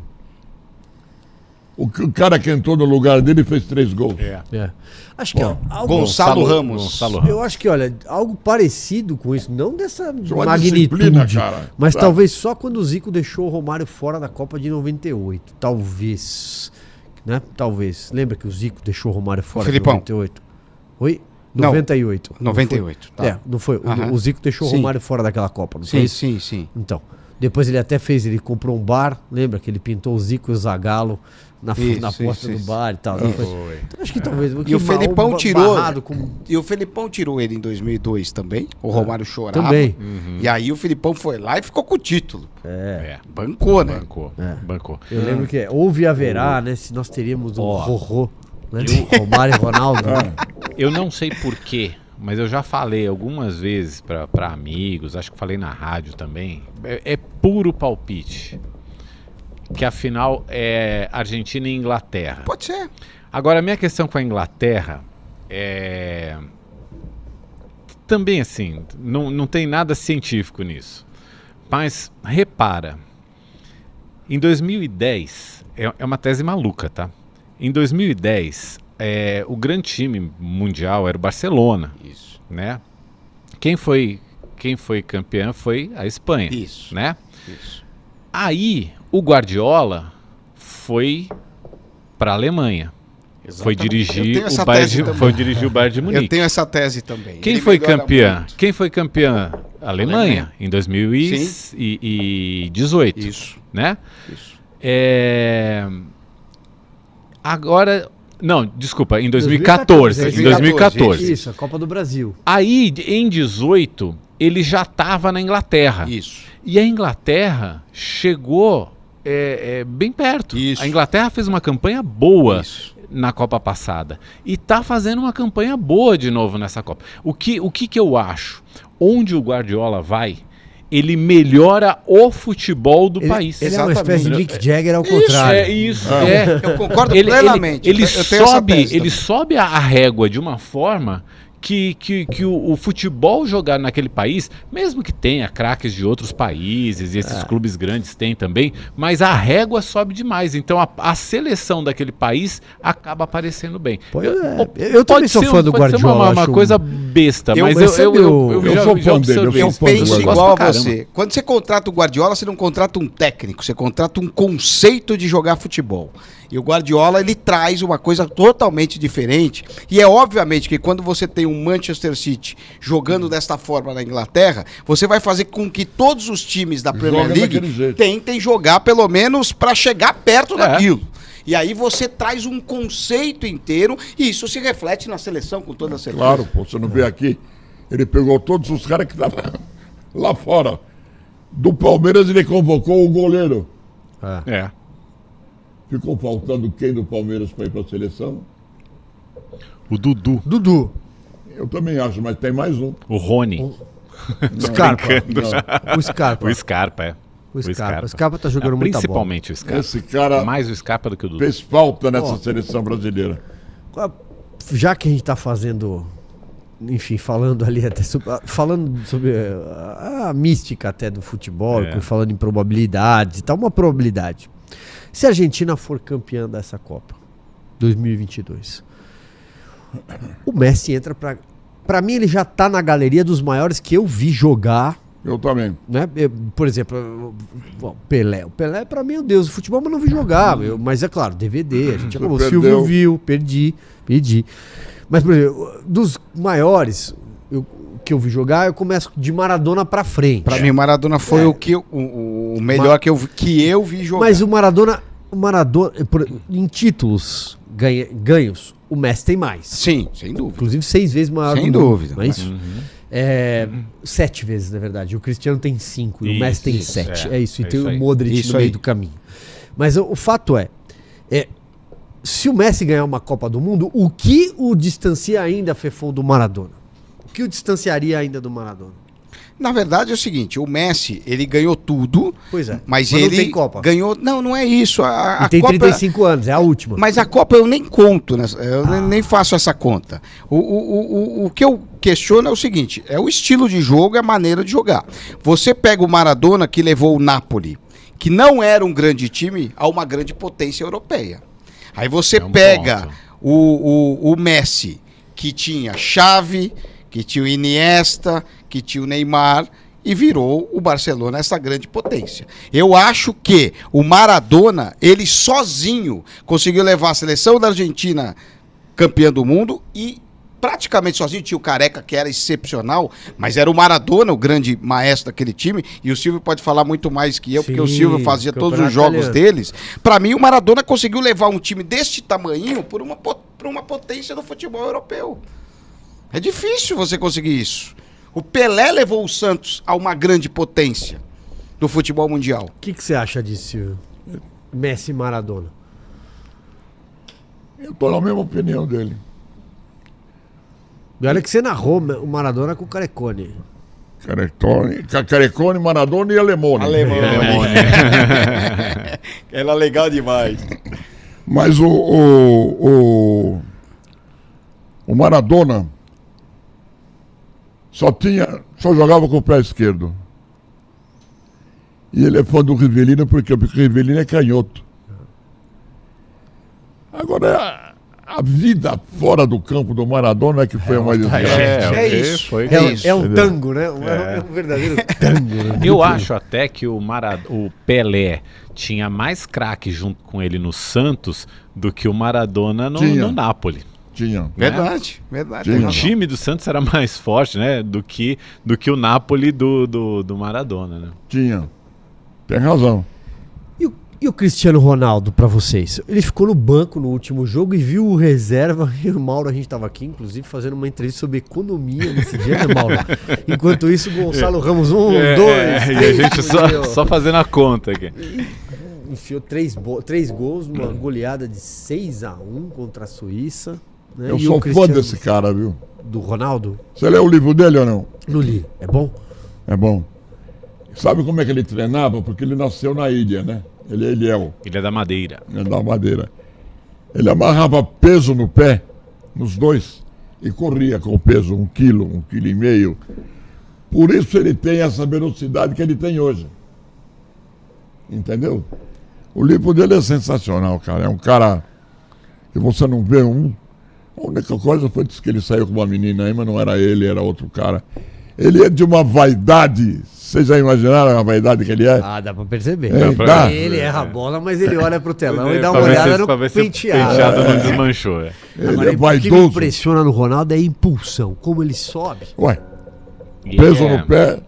S2: O, cara que entrou no lugar dele fez três gols.
S3: É.
S1: É. Acho que ó, algo,
S4: Gonçalo Ramos.
S3: Gonçalo Ramos.
S1: eu acho que olha, algo parecido com isso, não dessa
S2: uma
S1: magnitude,
S2: disciplina, cara,
S1: mas
S2: sabe?
S1: talvez só quando o Zico deixou o Romário fora da Copa de 98, talvez, né? Talvez. Lembra que o Zico deixou o Romário fora de 98? Oi?
S4: Não,
S1: 98. Não foi?
S4: 98. Tá.
S1: É, não foi. O- Zico deixou
S4: Sim.
S1: o Romário fora daquela Copa, não foi
S4: Sim,
S1: isso?
S4: sim, sim.
S1: Então, depois ele até fez, ele comprou um bar, lembra que ele pintou o Zico e o Zagalo na,
S4: Isso,
S1: na
S4: isso,
S1: porta do
S4: isso.
S1: bar e tal. não foi?
S3: Foi.
S1: Então, acho que talvez.
S4: E o Felipão tirou.
S1: com-
S4: E o Felipão tirou ele em 2002 também. O Romário chorava.
S1: Também.
S4: E aí o Filipão foi lá e ficou com o título.
S3: É.
S4: Bancou, né?
S3: Bancou.
S1: É.
S3: Bancou.
S1: Eu lembro que é, houve e haverá, né? Se nós teríamos um
S3: Ó.
S1: Rorô, né? Romário e Ronaldo. né?
S3: Eu não sei porquê, mas eu já falei algumas vezes pra pra amigos, acho que falei na rádio também. É, é puro palpite. Que a final é Argentina e Inglaterra.
S4: Pode ser.
S3: Agora, a minha questão com a Inglaterra é. Também assim, não, não tem nada científico nisso. Mas repara, em 2010, é, é uma tese maluca, tá? Em 2010, é, o grande time mundial era o Barcelona.
S4: Isso.
S3: Né? Quem foi, quem foi campeão foi a Espanha.
S4: Isso.
S3: Né?
S4: Isso.
S3: Aí, o Guardiola foi para a Alemanha. Foi
S4: Exatamente. Eu
S3: dirigir, o Bayern, de-
S4: também.
S3: foi dirigir o Bayern de
S4: Eu
S3: Munique.
S4: tenho essa tese também.
S3: Quem
S4: Ele
S3: foi
S4: melhora
S3: campeã?
S4: muito.
S3: Quem foi campeã? A Alemanha,
S4: Alemanha.
S3: em 2018,
S4: Isso.
S3: né?
S4: Isso.
S3: É... Agora, não, desculpa, em 2014,
S1: 2014,
S3: em 2014.
S1: Isso, a Copa do Brasil.
S3: Aí, em 18, ele já estava na Inglaterra.
S4: Isso.
S3: E a Inglaterra chegou é, é, bem perto.
S4: Isso.
S3: A Inglaterra fez uma campanha boa
S4: Isso.
S3: na Copa passada. E está fazendo uma campanha boa de novo nessa Copa. O que, o que, que eu acho? Onde o Guardiola vai, ele melhora o futebol do
S1: Ele,
S3: país.
S1: ele é uma espécie de
S3: Exatamente.
S1: Mick Jagger ao
S3: Isso,
S1: contrário.
S3: é isso. É.
S4: Eu concordo
S3: Ele, ele,
S4: plenamente.
S3: ele
S4: essa
S3: sobe, ele sobe a régua de uma forma que, que, que o, o futebol jogado naquele país, mesmo que tenha craques de outros países, e
S1: É.
S3: esses clubes grandes têm também, mas a régua sobe demais. Então a, a seleção daquele país acaba aparecendo bem.
S1: Pois é.
S3: po-
S1: Eu também sou fã do
S3: ser uma-
S1: Guardiola,
S3: Uma,
S1: acho-
S3: coisa besta,
S4: Eu-
S3: mas eu, eu, eu,
S1: o-
S3: eu
S2: eu
S3: já,
S2: sou fã dele, eu
S4: Eu penso
S2: Guardiola.
S4: igual a você. Quando você contrata o Guardiola, você não contrata um técnico, você contrata um conceito de jogar futebol. E o Guardiola, ele traz uma coisa totalmente diferente. E é obviamente que quando você tem um Manchester City jogando desta forma na Inglaterra, você vai fazer com que todos os times da Premier
S2: Joga
S4: League tentem jogar pelo menos para chegar perto
S3: É.
S4: daquilo. E aí você traz um conceito inteiro e isso se reflete na seleção com toda certeza.
S2: Claro, pô, você não vê aqui. Ele pegou todos os caras que estavam lá fora. Do Palmeiras ele convocou o goleiro.
S3: É.
S2: Ficou faltando quem do Palmeiras para ir para a seleção?
S3: O Dudu,
S1: Dudu,
S2: Eu também acho, mas tem mais um.
S3: o Rony,
S1: Scarpa.
S2: Não,
S1: O Scarpa.
S3: o Scarpa, é.
S1: O Scarpa. O Scarpa tá jogando
S3: É,
S1: muita bola.
S3: Principalmente o Scarpa.
S2: esse cara
S3: Mais o Scarpa do que o Dudu.
S2: fez falta nessa
S1: Ó.
S2: seleção brasileira.
S1: Já que a gente tá fazendo, enfim, falando ali até sobre, falando sobre eh, a, a mística até do futebol,
S3: É.
S1: falando em probabilidades e tal, uma probabilidade. Se a Argentina for campeã dessa Copa 2022, o Messi entra pra. Pra mim, ele já tá na galeria dos maiores que eu vi jogar
S2: Eu também.
S1: né? Eu, por exemplo, o Pelé. O Pelé, pra mim, é o deus do futebol, mas não vi jogar. Eu- mas é claro, DVD, a gente acabou. Silvio viu, perdi, perdi. Mas, por exemplo, dos maiores eu- que eu vi jogar, eu começo de Maradona pra frente.
S4: Pra mim, o Maradona foi o, que, o, o melhor que, eu, que eu vi jogar.
S1: Mas o Maradona, o Maradona em títulos ganha- ganhos, o Messi tem mais.
S4: Sim, sem dúvida.
S1: Inclusive seis vezes maior
S4: Sem dúvida.
S1: Não é isso? É, sete vezes, na verdade. O Cristiano tem cinco e o
S3: Isso,
S1: Messi tem
S3: isso,
S1: sete.
S3: é.
S1: É, isso. E
S3: É
S1: tem
S3: isso
S1: o. Modric
S4: Isso
S1: no meio
S4: aí.
S1: do caminho. Mas o, o fato é, é, se o Messi ganhar uma Copa do Mundo, o que o distancia ainda, Fefão, do Maradona? O que o distanciaria ainda do Maradona?
S4: Na verdade é o seguinte, o Messi, ele ganhou tudo,
S1: Pois é.
S4: mas,
S1: não
S4: ele
S1: tem Copa.
S4: ganhou... Não, não é isso. A,
S1: E
S4: a
S1: tem
S4: Copa...
S1: 35 anos, é a última.
S4: Mas a Copa eu nem conto, né? eu nem- nem faço essa conta. O, o, o, o- que eu questiono é o seguinte: é o estilo de jogo, é a maneira de jogar. Você pega o Maradona que levou o Napoli, que não era um grande time, a uma grande potência europeia. Aí você
S3: É um
S4: pega o, o, o Messi, que tinha Xavi, que tinha o Iniesta, que tinha o Neymar e virou o Barcelona essa grande potência. Eu acho que o Maradona, ele sozinho conseguiu levar a seleção da Argentina campeã do mundo e praticamente sozinho tinha o Careca que era excepcional, mas era o Maradona o grande maestro daquele time e o Silvio pode falar muito mais que eu, porque o
S1: Sim,
S4: Silvio fazia todos os jogos
S1: italiano.
S4: deles. Pra mim o Maradona conseguiu levar um time deste tamanho por uma, po- por uma potência do futebol europeu. É difícil você conseguir isso. O Pelé levou o Santos a uma grande potência do futebol mundial.
S1: O que, que você acha disso? Messi e Maradona.
S2: Eu tô na mesma opinião dele.
S1: E olha que você narrou o Maradona com o Carecone.
S2: Carecone, Ca- Carecone, Maradona e Alemone.
S4: Alemão. Ela é legal demais.
S2: Mas o, o, o, o Maradona só tinha, só jogava com o pé esquerdo. E ele é fã do Rivelino porque, porque o Rivelino é canhoto. Agora, a vida fora do campo do Maradona é que foi uma desgraça.
S3: É,
S4: É
S3: ok,
S4: isso.
S3: foi-
S1: É,
S4: isso,
S1: é um tango, né? Um- É, um verdadeiro tango. né?
S3: Eu acho até que o, Mara... o Pelé tinha mais craque junto com ele no Santos do que o Maradona no,
S2: Tinha.
S3: no Napoli.
S2: Tinha.
S4: Verdade, verdade.
S2: Sim.
S4: tem
S3: O
S4: razão.
S3: time do Santos era mais forte, né? Do que, do que o Napoli do, do, do Maradona, né?
S2: Tinha. Tem razão.
S1: E o, e o Cristiano Ronaldo, pra vocês? Ele ficou no banco no último jogo e viu o reserva. E o Mauro, a gente tava aqui, inclusive, fazendo uma entrevista sobre economia nesse dia, né, Mauro? Enquanto isso, o Gonçalo Ramos, um,
S3: É,
S1: dois,
S3: é,
S1: três.
S3: e a gente só, só fazendo a conta aqui.
S1: Enfiou três, três gols, numa goleada de 6 a 1 contra a Suíça. Né?
S2: Eu
S1: E
S2: sou fã desse cara, viu?
S1: Do Ronaldo?
S2: Você leu o livro dele ou não?
S1: Não li. É bom?
S2: É bom. Sabe como é que ele treinava? Porque ele nasceu na ilha, né? Ele é Ilhéu,
S3: Ele é da Madeira.
S2: né, da Madeira. Ele amarrava peso no pé, nos dois, e corria com o peso, um quilo, um quilo e meio. Por isso ele tem essa velocidade que ele tem hoje. Entendeu? O livro dele é sensacional, cara. É um cara que você não vê um. A única coisa foi que ele saiu com uma menina aí, mas não era ele, era outro cara. Ele é de uma vaidade. Vocês já imaginaram a vaidade que ele é?
S1: Ah, dá pra perceber.
S2: É, dá.
S1: Ele erra a bola, mas ele olha pro telão e
S3: É,
S1: dá
S3: pra
S1: uma olhada
S3: se-
S1: no
S3: pra
S1: penteado.
S3: penteado não desmanchou. é.
S2: Ele
S1: Agora,
S2: é
S1: o que me
S2: vaidoso.
S1: impressiona no Ronaldo é a impulsão, como ele sobe.
S2: Ué, peso
S3: é-
S2: no pé.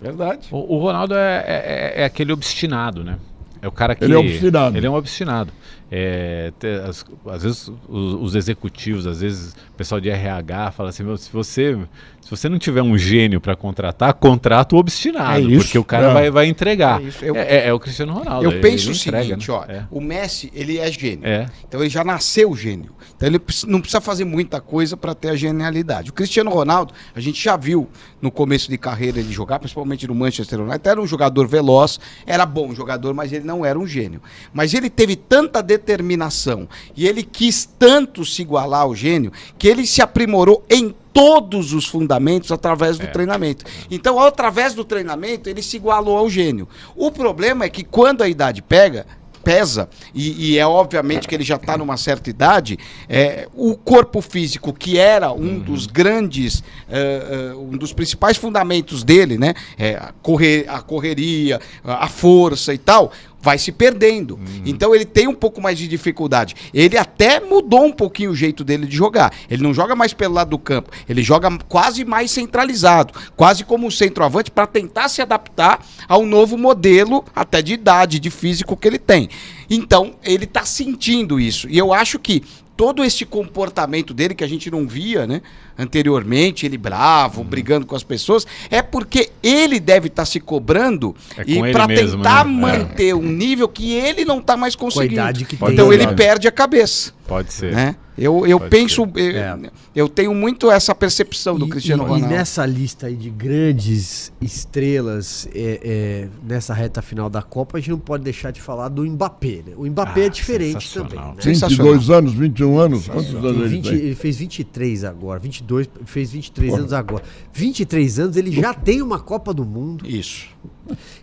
S4: Verdade.
S3: O, o Ronaldo é, é- é aquele obstinado, né? É o cara que.
S2: Ele é obstinado.
S3: Ele é um obstinado. É, as- às vezes os, os executivos, às vezes o pessoal de RH fala assim: "Meu, se você, se você não tiver um gênio para contratar, contrata o obstinado,
S4: É isso.
S3: porque o cara vai, vai entregar.
S4: É isso. Eu-
S3: É, é- é o Cristiano Ronaldo.
S4: Eu penso o
S3: entrega,
S4: seguinte,
S3: né?
S4: ó,
S3: É.
S4: o Messi, ele é gênio. Então ele já nasceu gênio. Então ele não precisa fazer muita coisa para ter a genialidade. O Cristiano Ronaldo, a gente já viu no começo de carreira ele jogar, principalmente no Manchester United, era um jogador veloz, era bom jogador, mas ele não era um gênio. Mas ele teve tanta determinação e ele quis tanto se igualar ao gênio que ele se aprimorou em todos os fundamentos através do treinamento. Então, através do treinamento, ele se igualou ao gênio. O problema é que quando a idade pega, pesa, e, e é obviamente que ele já está numa certa idade, é, o corpo físico, que era um dos grandes, eh, eh, um dos principais fundamentos dele, né? É, a, correr, a correria, a força e tal, vai se perdendo. Então ele tem um pouco mais de dificuldade. Ele até mudou um pouquinho o jeito dele de jogar. Ele não joga mais pelo lado do campo, ele joga quase mais centralizado, quase como um centroavante para tentar se adaptar ao novo modelo até de idade, de físico que ele tem. Então, ele está sentindo isso. E eu acho que todo esse comportamento dele que a gente não via, né, anteriormente, ele bravo,
S3: Uhum.
S4: brigando com as pessoas, é porque ele deve estar se cobrando
S3: É
S4: e para
S3: mesmo,
S4: tentar
S3: né?
S4: manter um nível que ele não está mais conseguindo.
S1: idade que
S2: tem.
S4: então ele perde a cabeça,
S3: Pode ser.
S4: né? Eu, eu
S3: Pode
S4: penso, eu,
S1: É.
S4: eu tenho muito essa percepção do
S1: E-
S4: Cristiano
S1: e,
S4: Ronaldo.
S1: E nessa lista aí de grandes estrelas é, é, nessa reta final da Copa, a gente não pode deixar de falar do Mbappé. Né? O Mbappé
S3: Ah,
S1: é diferente
S3: sensacional.
S1: também. Né?
S4: Sim.
S2: 22 anos, 21 anos. Quantos anos ele
S1: 20
S2: tem?
S1: ele fez 23 agora, 22, fez 23 anos agora. 23 anos, ele já tem uma Copa do Mundo.
S4: Isso.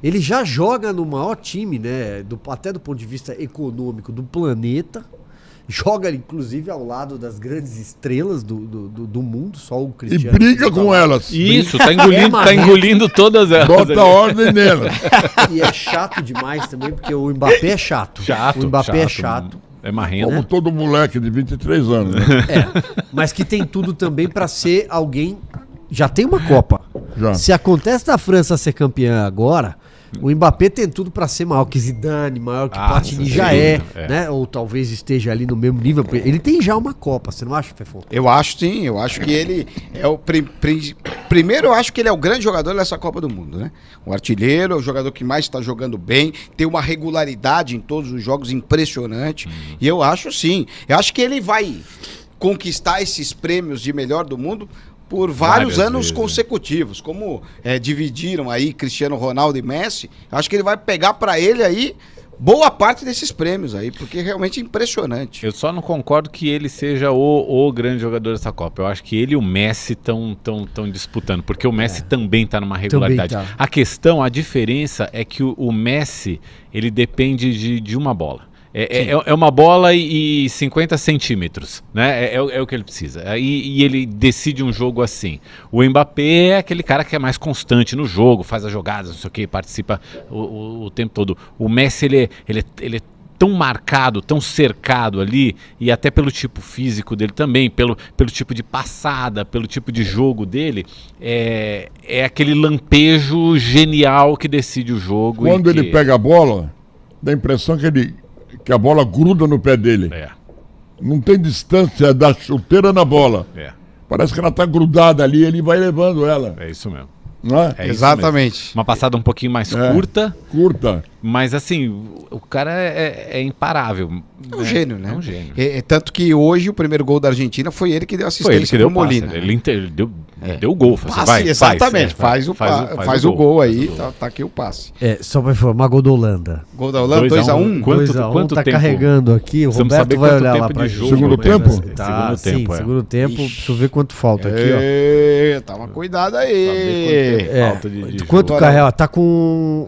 S1: Ele já joga no maior time, né? do- até do ponto de vista econômico do planeta. Joga, inclusive, ao lado das grandes estrelas do, do, do- do mundo, só o
S2: E
S1: Cristiano.
S2: briga
S1: que tá
S2: com
S1: lá.
S2: elas.
S3: Isso, tá engolindo,
S1: É
S3: tá engolindo todas elas.
S2: Bota
S3: ali.
S2: ordem nelas.
S1: E é chato demais também, porque o Mbappé é chato.
S3: Chato.
S1: O Mbappé é chato.
S3: É marrento.
S2: Como todo moleque de 23 anos. Né?
S1: É. Mas que tem tudo também pra ser alguém. Já tem uma Copa.
S2: Já.
S1: Se acontece da França ser campeã agora, o Mbappé tem tudo pra ser maior que Zidane, maior que
S3: Ah,
S1: Platini já é,
S3: é.
S1: né? Ou talvez esteja ali no mesmo nível. Ele tem já uma Copa, você não acha, Fefon?
S4: Eu acho sim, eu acho que ele é o pri- pri- primeiro eu acho que ele é o grande jogador dessa Copa do Mundo, né? O artilheiro, é o jogador que mais está jogando bem, tem uma regularidade em todos os jogos impressionante. E eu acho sim, eu acho que ele vai conquistar esses prêmios de melhor do mundo por vários
S3: Várias
S4: anos
S3: vezes, né?
S4: consecutivos, como é, dividiram aí Cristiano Ronaldo e Messi. Eu acho que ele vai pegar para ele aí boa parte desses prêmios aí, porque realmente é impressionante.
S3: Eu só não concordo que ele seja o, o grande jogador dessa Copa. Eu acho que ele e o Messi estão tão, tão disputando, porque o Messi é. também está numa regularidade. Tá. A questão, a diferença é que o, o Messi, ele depende de, de uma bola. É, é, é, uma bola e, e 50 centímetros, né? É, é, é, o que ele precisa. E, e, ele decide um jogo assim. O Mbappé é aquele cara que é mais constante no jogo, faz as jogadas, não sei o que, participa o, o, o, tempo todo. O Messi, ele, é, ele, é, ele é tão marcado, tão cercado ali, e até pelo tipo físico dele também, pelo, pelo tipo de passada, pelo tipo de jogo dele, é, é aquele lampejo genial que decide o jogo.
S2: Quando
S3: ele
S2: que... pega a bola, dá a impressão que ele que a bola gruda no pé dele. É. Não tem distância da chuteira na bola. É. Parece que ela está grudada ali, ele vai levando ela.
S3: É isso mesmo.
S2: Não é?
S3: é Exatamente. Uma passada um pouquinho mais é, curta.
S2: Curta.
S3: Mas assim, o cara é, é, é imparável.
S4: É um né? gênio, né? É um gênio. É, tanto que hoje o primeiro gol da Argentina foi ele que deu assistência foi ele que
S3: deu
S4: Molina.
S3: Ele, ele deu, é. deu o gol.
S4: Passe, vai, exatamente. Faz, faz, o, faz, o, faz, o, gol, gol aí. Tá, tá, aqui o passe.
S1: É, só para informar, gol da Holanda.
S4: Gol da Holanda, 2x1. Um.
S1: Quanto, 2 a 1, quanto tá tempo? carregando aqui. O Roberto vai olhar lá pra
S2: jogo. Segundo tempo?
S1: Tá, segundo tempo, Segundo tempo. Deixa eu ver quanto falta aqui,
S4: ó. Toma cuidado aí.
S1: Falta de Quanto carrega? Tá com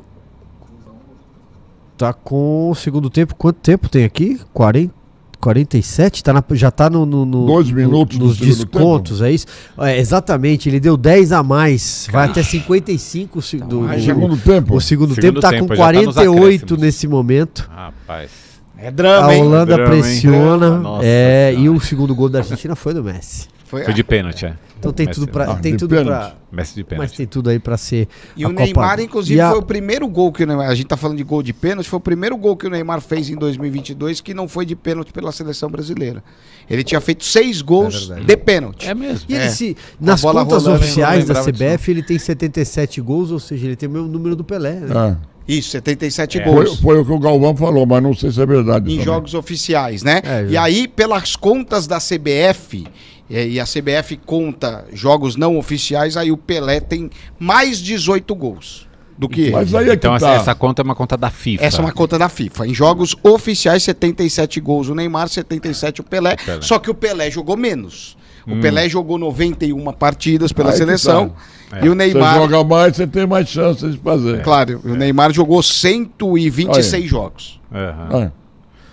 S1: Tá com o segundo tempo. Quanto tempo tem aqui? 40, 47? Tá na, já tá no, no, no
S2: Dois minutos
S1: no, nos descontos, tempo. é isso? É, exatamente, ele deu 10 a mais. Vai até 55
S2: tá do, do segundo tempo.
S1: O segundo, segundo tempo tá tempo, com 48 tá nesse momento.
S3: Rapaz.
S1: É drama, A Holanda drama, pressiona. Nossa, é, e o segundo gol da Argentina foi do Messi.
S3: Foi, foi de pênalti, é.
S1: Então tem Messi, tudo para ah, tem tudo para
S3: Messi de pênalti.
S1: Mas tem tudo aí para ser
S4: E o Copa. Neymar inclusive a... foi o primeiro gol que o Neymar, a gente tá falando de gol de pênalti, foi o primeiro gol que o Neymar fez em 2022 que não foi de pênalti pela seleção brasileira. Ele tinha feito seis gols é de pênalti.
S1: É mesmo. E ele é. se nas contas oficiais da CBF ele tem 77 gols, ou seja, ele tem o mesmo número do Pelé, né?
S2: Ah.
S4: Isso, 77 é. gols.
S2: Foi, foi, o que o Galvão falou, mas não sei se é verdade.
S4: Em também. jogos oficiais, né? É, e aí, pelas contas da CBF, e a CBF conta jogos não oficiais, aí o Pelé tem mais 18 gols do que
S3: Mas ele. Aí é que então tá. essa, essa, conta é uma conta da FIFA.
S4: Essa é uma conta da FIFA. Em jogos oficiais, 77 gols o Neymar, 77 o Pelé, o Pelé. Só que o Pelé jogou menos. O hum. Pelé jogou 91 partidas pela aí seleção.
S2: Tá. É. E o Neymar. Você joga mais, você tem mais chances de fazer.
S4: Claro, é. o Neymar jogou 126 jogos.
S3: Uhum.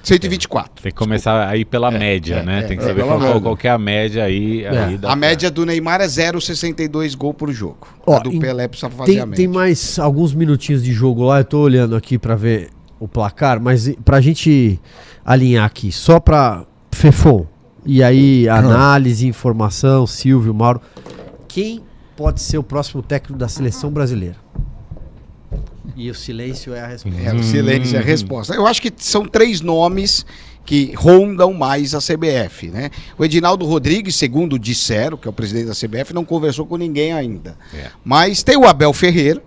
S4: 124.
S3: Tem que começar aí pela é, média, é, né? É, Tem que saber qual, qual, é a média aí. aí
S4: a média do Neymar é 0,62 gol por jogo.
S1: Ó, a do Pelé precisa fazer tem, a média. Tem mais alguns minutinhos de jogo lá, eu tô olhando aqui para ver o placar, mas pra gente alinhar aqui, só pra Fefon, e aí análise, informação, Silvio, Mauro, quem pode ser o próximo técnico da seleção brasileira? E o silêncio é a resposta.
S4: É, o silêncio é a resposta. Eu acho que são três nomes que rondam mais a CBF, né? O Edinaldo Rodrigues, segundo disseram, que é o presidente da CBF, não conversou com ninguém ainda. É. Mas tem o Abel Ferreira,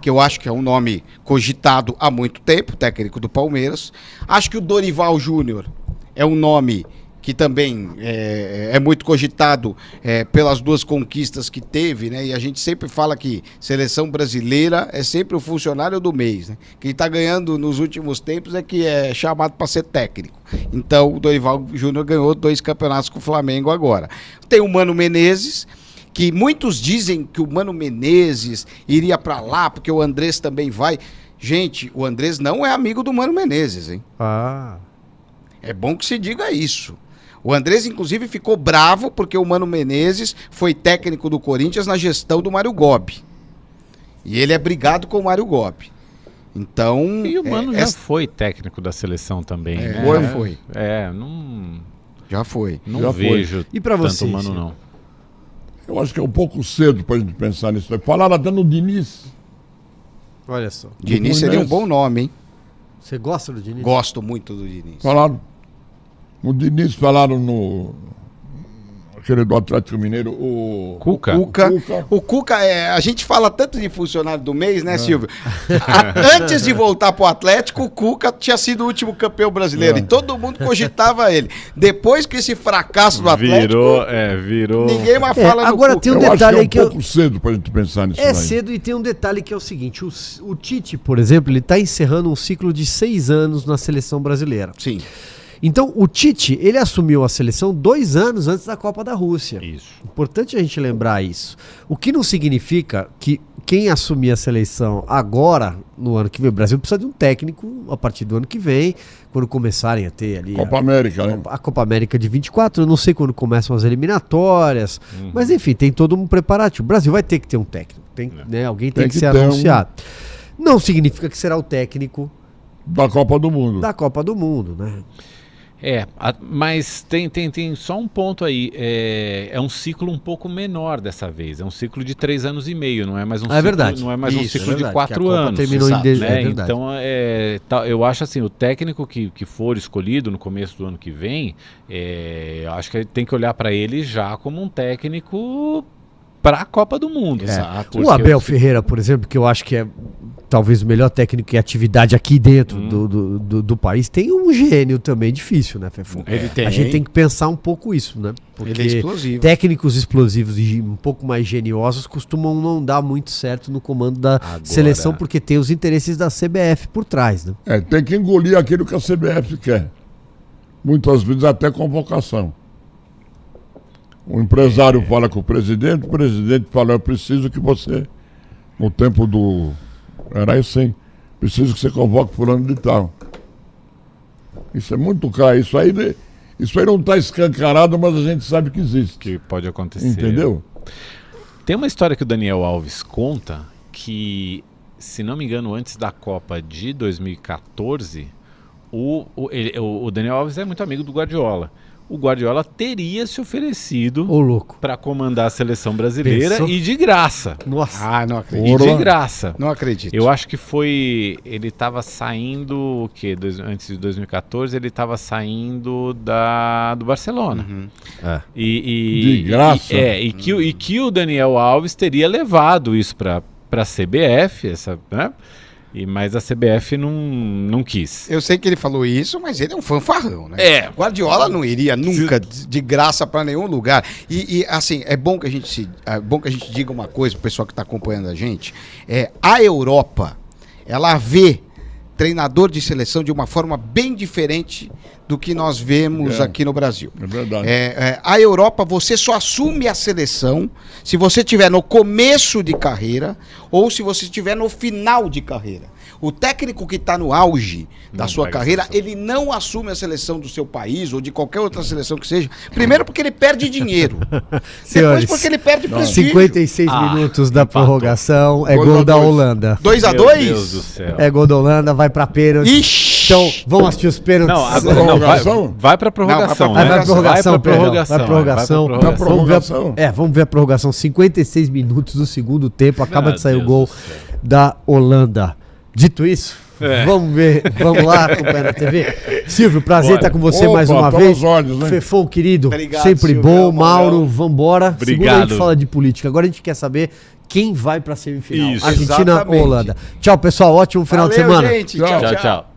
S4: que eu acho que é um nome cogitado há muito tempo, técnico do Palmeiras. Acho que o Dorival Júnior é um nome que também é, é muito cogitado é, pelas duas conquistas que teve, né? E a gente sempre fala que seleção brasileira é sempre o funcionário do mês, né? Quem está ganhando nos últimos tempos é que é chamado para ser técnico. Então o Dorival Júnior ganhou dois campeonatos com o Flamengo agora. Tem o Mano Menezes, que muitos dizem que o Mano Menezes iria para lá porque o Andrés também vai. Gente, o Andrés não é amigo do Mano Menezes, hein?
S1: Ah.
S4: É bom que se diga isso. O Andrés, inclusive, ficou bravo porque o Mano Menezes foi técnico do Corinthians na gestão do Mário Gobi. E ele é brigado com o Mário Gobi. Então.
S3: E o Mano é, já foi técnico da seleção também. É,
S4: né? Foi, foi.
S3: É, não.
S4: Já foi.
S3: Não
S4: já
S3: vejo. Foi.
S1: E para você?
S3: Mano, não.
S2: Eu acho que é um pouco cedo para a gente pensar nisso. Falaram até no Diniz.
S1: Olha só.
S4: Diniz seria um bom nome, hein?
S1: Você gosta do Diniz?
S4: Gosto muito do Diniz.
S2: Falaram. O Diniz falaram no. aquele do Atlético Mineiro, o.
S3: Cuca.
S4: O Cuca,
S2: O Cuca.
S4: o Cuca é, a gente fala tanto de funcionário do mês, né, Silvio? A- antes de voltar pro Atlético, o Cuca tinha sido o último campeão brasileiro
S2: É.
S4: e todo mundo cogitava ele. Depois que esse fracasso do Atlético,
S3: Virou, é, virou.
S4: ninguém mais
S1: É,
S4: fala no
S1: agora
S4: Cuca.
S1: tem um
S2: eu acho que
S1: detalhe
S2: é um
S1: que eu-
S2: pouco cedo pra gente pensar nisso
S1: É
S2: daí.
S1: cedo e tem um detalhe que é o seguinte: o, o Tite, por exemplo, ele está encerrando um ciclo de seis anos na seleção brasileira.
S4: Sim.
S1: Então, o Tite, ele assumiu a seleção dois anos antes da Copa da Rússia.
S3: Isso.
S1: Importante a gente lembrar isso. O que não significa que quem assumir a seleção agora, no ano que vem, o Brasil precisa de um técnico a partir do ano que vem, quando começarem a ter ali.
S2: Copa
S1: a,
S2: América, né?
S1: a Copa América de 24, eu não sei quando começam as eliminatórias,
S2: Uhum.
S1: mas enfim, tem todo um preparativo. O Brasil vai ter que ter um técnico, tem, né, alguém tem,
S2: Tem
S1: que,
S2: que
S1: ser
S2: ter um-
S1: anunciado. Não significa que será o técnico
S2: Da Copa do Mundo.
S1: da Copa do Mundo, né?
S3: É, a- mas tem, tem, tem só um ponto aí. É, é um ciclo um pouco menor dessa vez. É um ciclo de três anos e meio, não é mais um
S1: É
S3: ciclo,
S1: verdade.
S3: Não é mais um
S1: Isso,
S3: ciclo
S1: é
S3: de
S1: verdade,
S3: quatro
S1: a Copa
S3: anos.
S1: terminou em
S3: sabe,
S1: de-
S3: né?
S1: é verdade.
S3: Então, é, tá- eu acho assim, o técnico que, que for escolhido no começo do ano que vem, é, eu acho que tem que olhar para ele já como um técnico para a Copa do Mundo.
S4: Exato.
S3: Porque
S1: O Abel Ferreira, por exemplo, que eu acho que é talvez o melhor técnico em atividade aqui dentro
S3: Hum.
S1: do, do, do- do país, tem um gênio também difícil, né, Fefo?
S4: Ele tem.
S1: A gente tem que pensar um pouco isso, né? Porque
S4: Ele é explosivo.
S1: técnicos explosivos e um pouco mais geniosos costumam não dar muito certo no comando da
S3: Agora-
S1: seleção, porque tem os interesses da CBF por trás, né?
S2: É, tem que engolir aquilo que a CBF quer. Muitas vezes até convocação. O empresário fala com o presidente, o presidente fala, eu preciso que você, no tempo do. Era assim, preciso que você convoque fulano de tal. Isso é muito claro. Isso aí, isso aí não está escancarado, mas a gente sabe que existe.
S3: que pode acontecer.
S2: Entendeu?
S3: Tem uma história que o Daniel Alves conta que, se não me engano, antes da Copa de 2014, o, o, ele- o- o Daniel Alves é muito amigo do Guardiola. O Guardiola teria se oferecido para comandar a seleção brasileira
S1: Pensou?
S3: e de graça.
S1: Nossa.
S4: Ah, não
S3: E
S4: acredito.
S3: de graça.
S4: Não acredito.
S3: Eu acho que foi. Ele estava saindo. O quê? Dois- antes de 2014, ele estava saindo da, do Barcelona.
S1: É.
S3: E, e-
S2: De graça?
S3: e- é, e que, o- e que o Daniel Alves teria levado isso para a CBF, essa, né? E, mas a CBF não, não quis.
S4: Eu sei que ele falou isso, mas ele é um fanfarrão, né?
S3: É.
S4: Guardiola não iria nunca de graça para nenhum lugar. E, e, assim, é bom que a gente se, é bom que a gente diga uma coisa pro pessoal que está acompanhando a gente. É, a Europa, ela vê treinador de seleção de uma forma bem diferente do que nós vemos
S2: É.
S4: aqui no Brasil.
S2: É verdade.
S4: É, é, a Europa, você só assume a seleção se você estiver no começo de carreira ou se você estiver no final de carreira. O técnico que está no auge da
S3: Não
S4: sua carreira, ele não assume a seleção do seu país ou de qualquer outra seleção que seja. Primeiro porque ele perde dinheiro. Depois
S1: Senhores,
S4: porque ele perde prestígio.
S1: 56
S3: Ah,
S1: minutos da
S3: empatou.
S1: prorrogação, é gol
S2: a
S1: da
S2: dois.
S1: Holanda.
S4: 2 a
S3: Meu
S4: 2
S3: Deus do céu.
S1: É gol da Holanda, vai pra pênalti.
S4: Ixi!
S1: Então, vamos assistir os pênaltis.
S3: Não, agora não, vai,
S2: Prorrogação?
S3: vai pra prorrogação.
S4: Não,
S1: Vai
S3: né?
S1: pra prorrogação,
S3: vai pra prorrogação.
S1: vai pra prorrogação.
S3: é, vai pra
S2: Na
S1: Vamos ver,
S2: prorrogação?
S1: a, é, vamos ver a prorrogação. 56 minutos do segundo tempo. Acaba
S3: Meu
S1: de sair o
S3: Deus
S1: gol
S3: do céu.
S1: da Holanda. Dito isso,
S3: É.
S1: vamos ver. Vamos lá acompanhar na TV. Silvio, prazer
S3: Bora.
S1: estar com você
S2: Opa,
S1: mais uma vez.
S2: olhos, né?
S1: Fefão, querido,
S4: Obrigado,
S1: sempre
S4: Silvio,
S1: bom. Mauro, vambora. Segunda a
S3: Obrigado.
S1: gente fala de política. Agora a gente quer saber quem vai pra semifinal.
S3: Isso.
S1: Argentina
S4: Exatamente.
S1: ou Holanda. Tchau, pessoal. Ótimo final de
S4: Valeu,
S1: semana.
S4: gente.
S2: Tchau.
S3: Tchau, tchau.